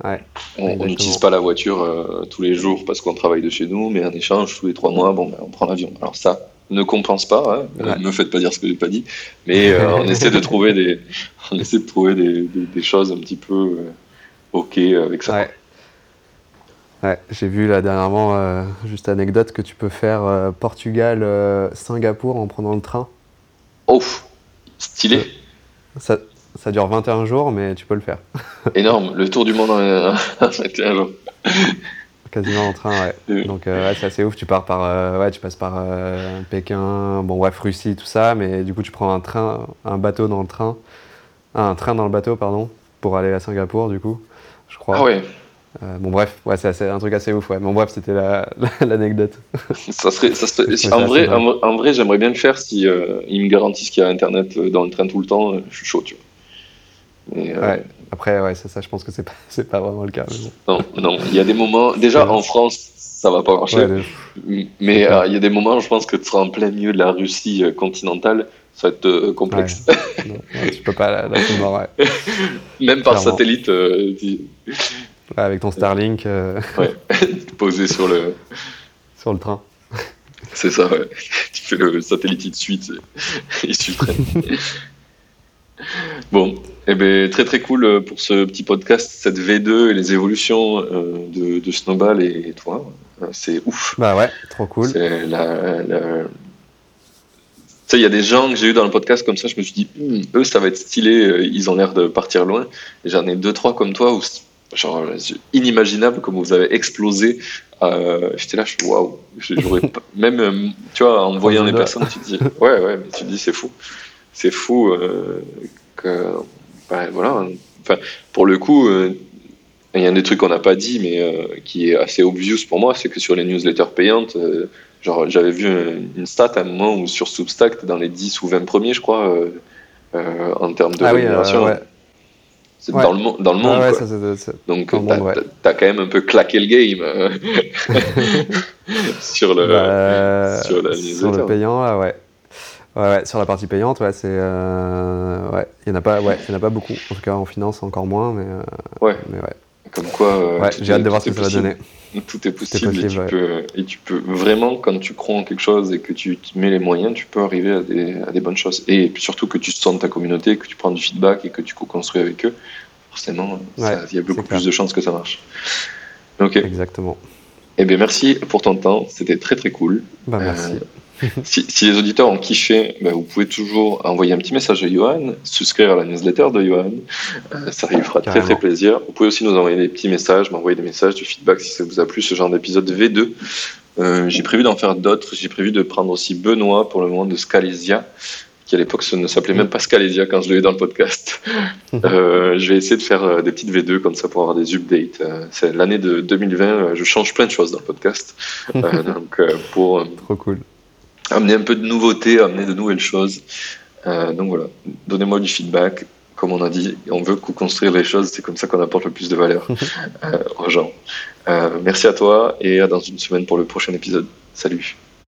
Ouais, on n'utilise pas la voiture euh, tous les jours parce qu'on travaille de chez nous, mais en échange, tous les trois mois, bon, ben, on prend l'avion. Alors ça ne compense pas, hein, ouais. ne me faites pas dire ce que j'ai pas dit, mais euh, on essaie de trouver des, on essaie de trouver des, des, des choses un petit peu euh, ok avec ça. Ouais. Ouais, j'ai vu là dernièrement, euh, juste anecdote, que tu peux faire euh, Portugal-Singapour en prenant le train. Oh, stylé. Ça, ça dure 21 jours, mais tu peux le faire. Énorme, le tour du monde en 21 jours. Quasiment en train, ouais. Donc euh, ouais, c'est assez ouf. Tu pars par, euh, ouais, tu passes par euh, Pékin, bon bref, Russie, tout ça, mais du coup tu prends un train, un bateau dans le train, ah, un train dans le bateau, pardon, pour aller à Singapour, du coup, je crois. Ah ouais. bon bref, ouais, c'est un truc assez ouf, ouais. Bon bref, c'était l'anecdote. La, ça serait, ça serait en, vrai, en, en, vrai, j'aimerais bien le faire si ils me garantissent qu'il y a internet dans le train tout le temps. je suis chaud, tu vois. Euh... ouais. Après, ouais, c'est ça, je pense que c'est pas, c'est pas vraiment le cas. Bon. Non, non, il y a des moments. Déjà, en France, ça va pas marcher. Ouais, mais euh, il y a des moments, je pense que tu seras en plein milieu de la Russie euh, continentale, ça va être euh, complexe. Ouais. non, tu peux pas, là, là mort, ouais. Même par Clairement. satellite. Tu... avec ton Starlink. posé sur le. Sur le train. C'est ça, ouais. Tu fais le satellite de suite, il suit. Bon, eh ben, très très cool euh, pour ce petit podcast, cette V2 et les évolutions euh, de, de, Snowball et, toi. Euh, c'est ouf. Bah ouais, trop cool. C'est la, la... Tu sais, il y a des gens que j'ai eu dans le podcast comme ça, je me suis dit, hm, eux, ça va être stylé, ils ont l'air de partir loin. Et j'en ai deux, trois comme toi où, genre, inimaginable comme vous avez explosé. Euh, J'étais là, je suis waouh. Même, tu vois, en voyant les personnes, tu te dis, ouais, ouais, mais tu te dis, c'est fou c'est fou euh, que voilà enfin pour le coup euh, il y a un des trucs qu'on n'a pas dit, mais euh, qui est assez obvious pour moi, c'est que sur les newsletters payantes, euh, genre j'avais vu une stat à un moment où sur Substack, dans les 10 ou 20 premiers, je crois, en termes de ah rémunération. Oui, ouais. C'est dans, le, dans le monde. Ah quoi. Ça, ça, Donc, t'as as quand même un peu claqué le game sur le, bah, sur, la sur le payant, là, ouais. Ouais, ouais, sur la partie payante, ouais, c'est, euh, ouais, il y en a pas, ouais, il y en a pas beaucoup. En tout cas, en finance encore moins, mais, euh, ouais. mais ouais. Comme quoi, euh, ouais, j'ai hâte de voir ce que ça va donner. Tout est possible, et, tu peux, et tu peux vraiment, quand tu crois en quelque chose et que tu mets les moyens, tu peux arriver à des, à des bonnes choses. Et surtout que tu sens ta communauté, que tu prends du feedback et que tu co-construis avec eux, forcément, il y a beaucoup plus de chances que ça marche. Ok. Exactement. Eh bien, merci pour ton temps, c'était très très cool. Bah, merci. si, si, les auditeurs ont kiffé, ben vous pouvez toujours envoyer un petit message à Johan, souscrire à la newsletter de Johan. Euh, ça lui fera très très plaisir. Vous pouvez aussi nous envoyer des petits messages, m'envoyer des messages, du feedback si ça vous a plu, ce genre d'épisode V2. Euh, j'ai prévu d'en faire d'autres. J'ai prévu de prendre aussi Benoît pour le moment de Scalesia, qui à l'époque ne s'appelait même pas Scalesia quand je l'ai eu dans le podcast. euh, je vais essayer de faire des petites V2 comme ça pour avoir des updates. C'est l'année de 2020. Je change plein de choses dans le podcast. donc pour Trop cool amener un peu de nouveauté, amener de nouvelles choses. Euh, donc voilà, donnez-moi du feedback. Comme on a dit, on veut construire les choses, c'est comme ça qu'on apporte le plus de valeur euh, aux gens. Euh, merci à toi et à dans une semaine pour le prochain épisode. Salut.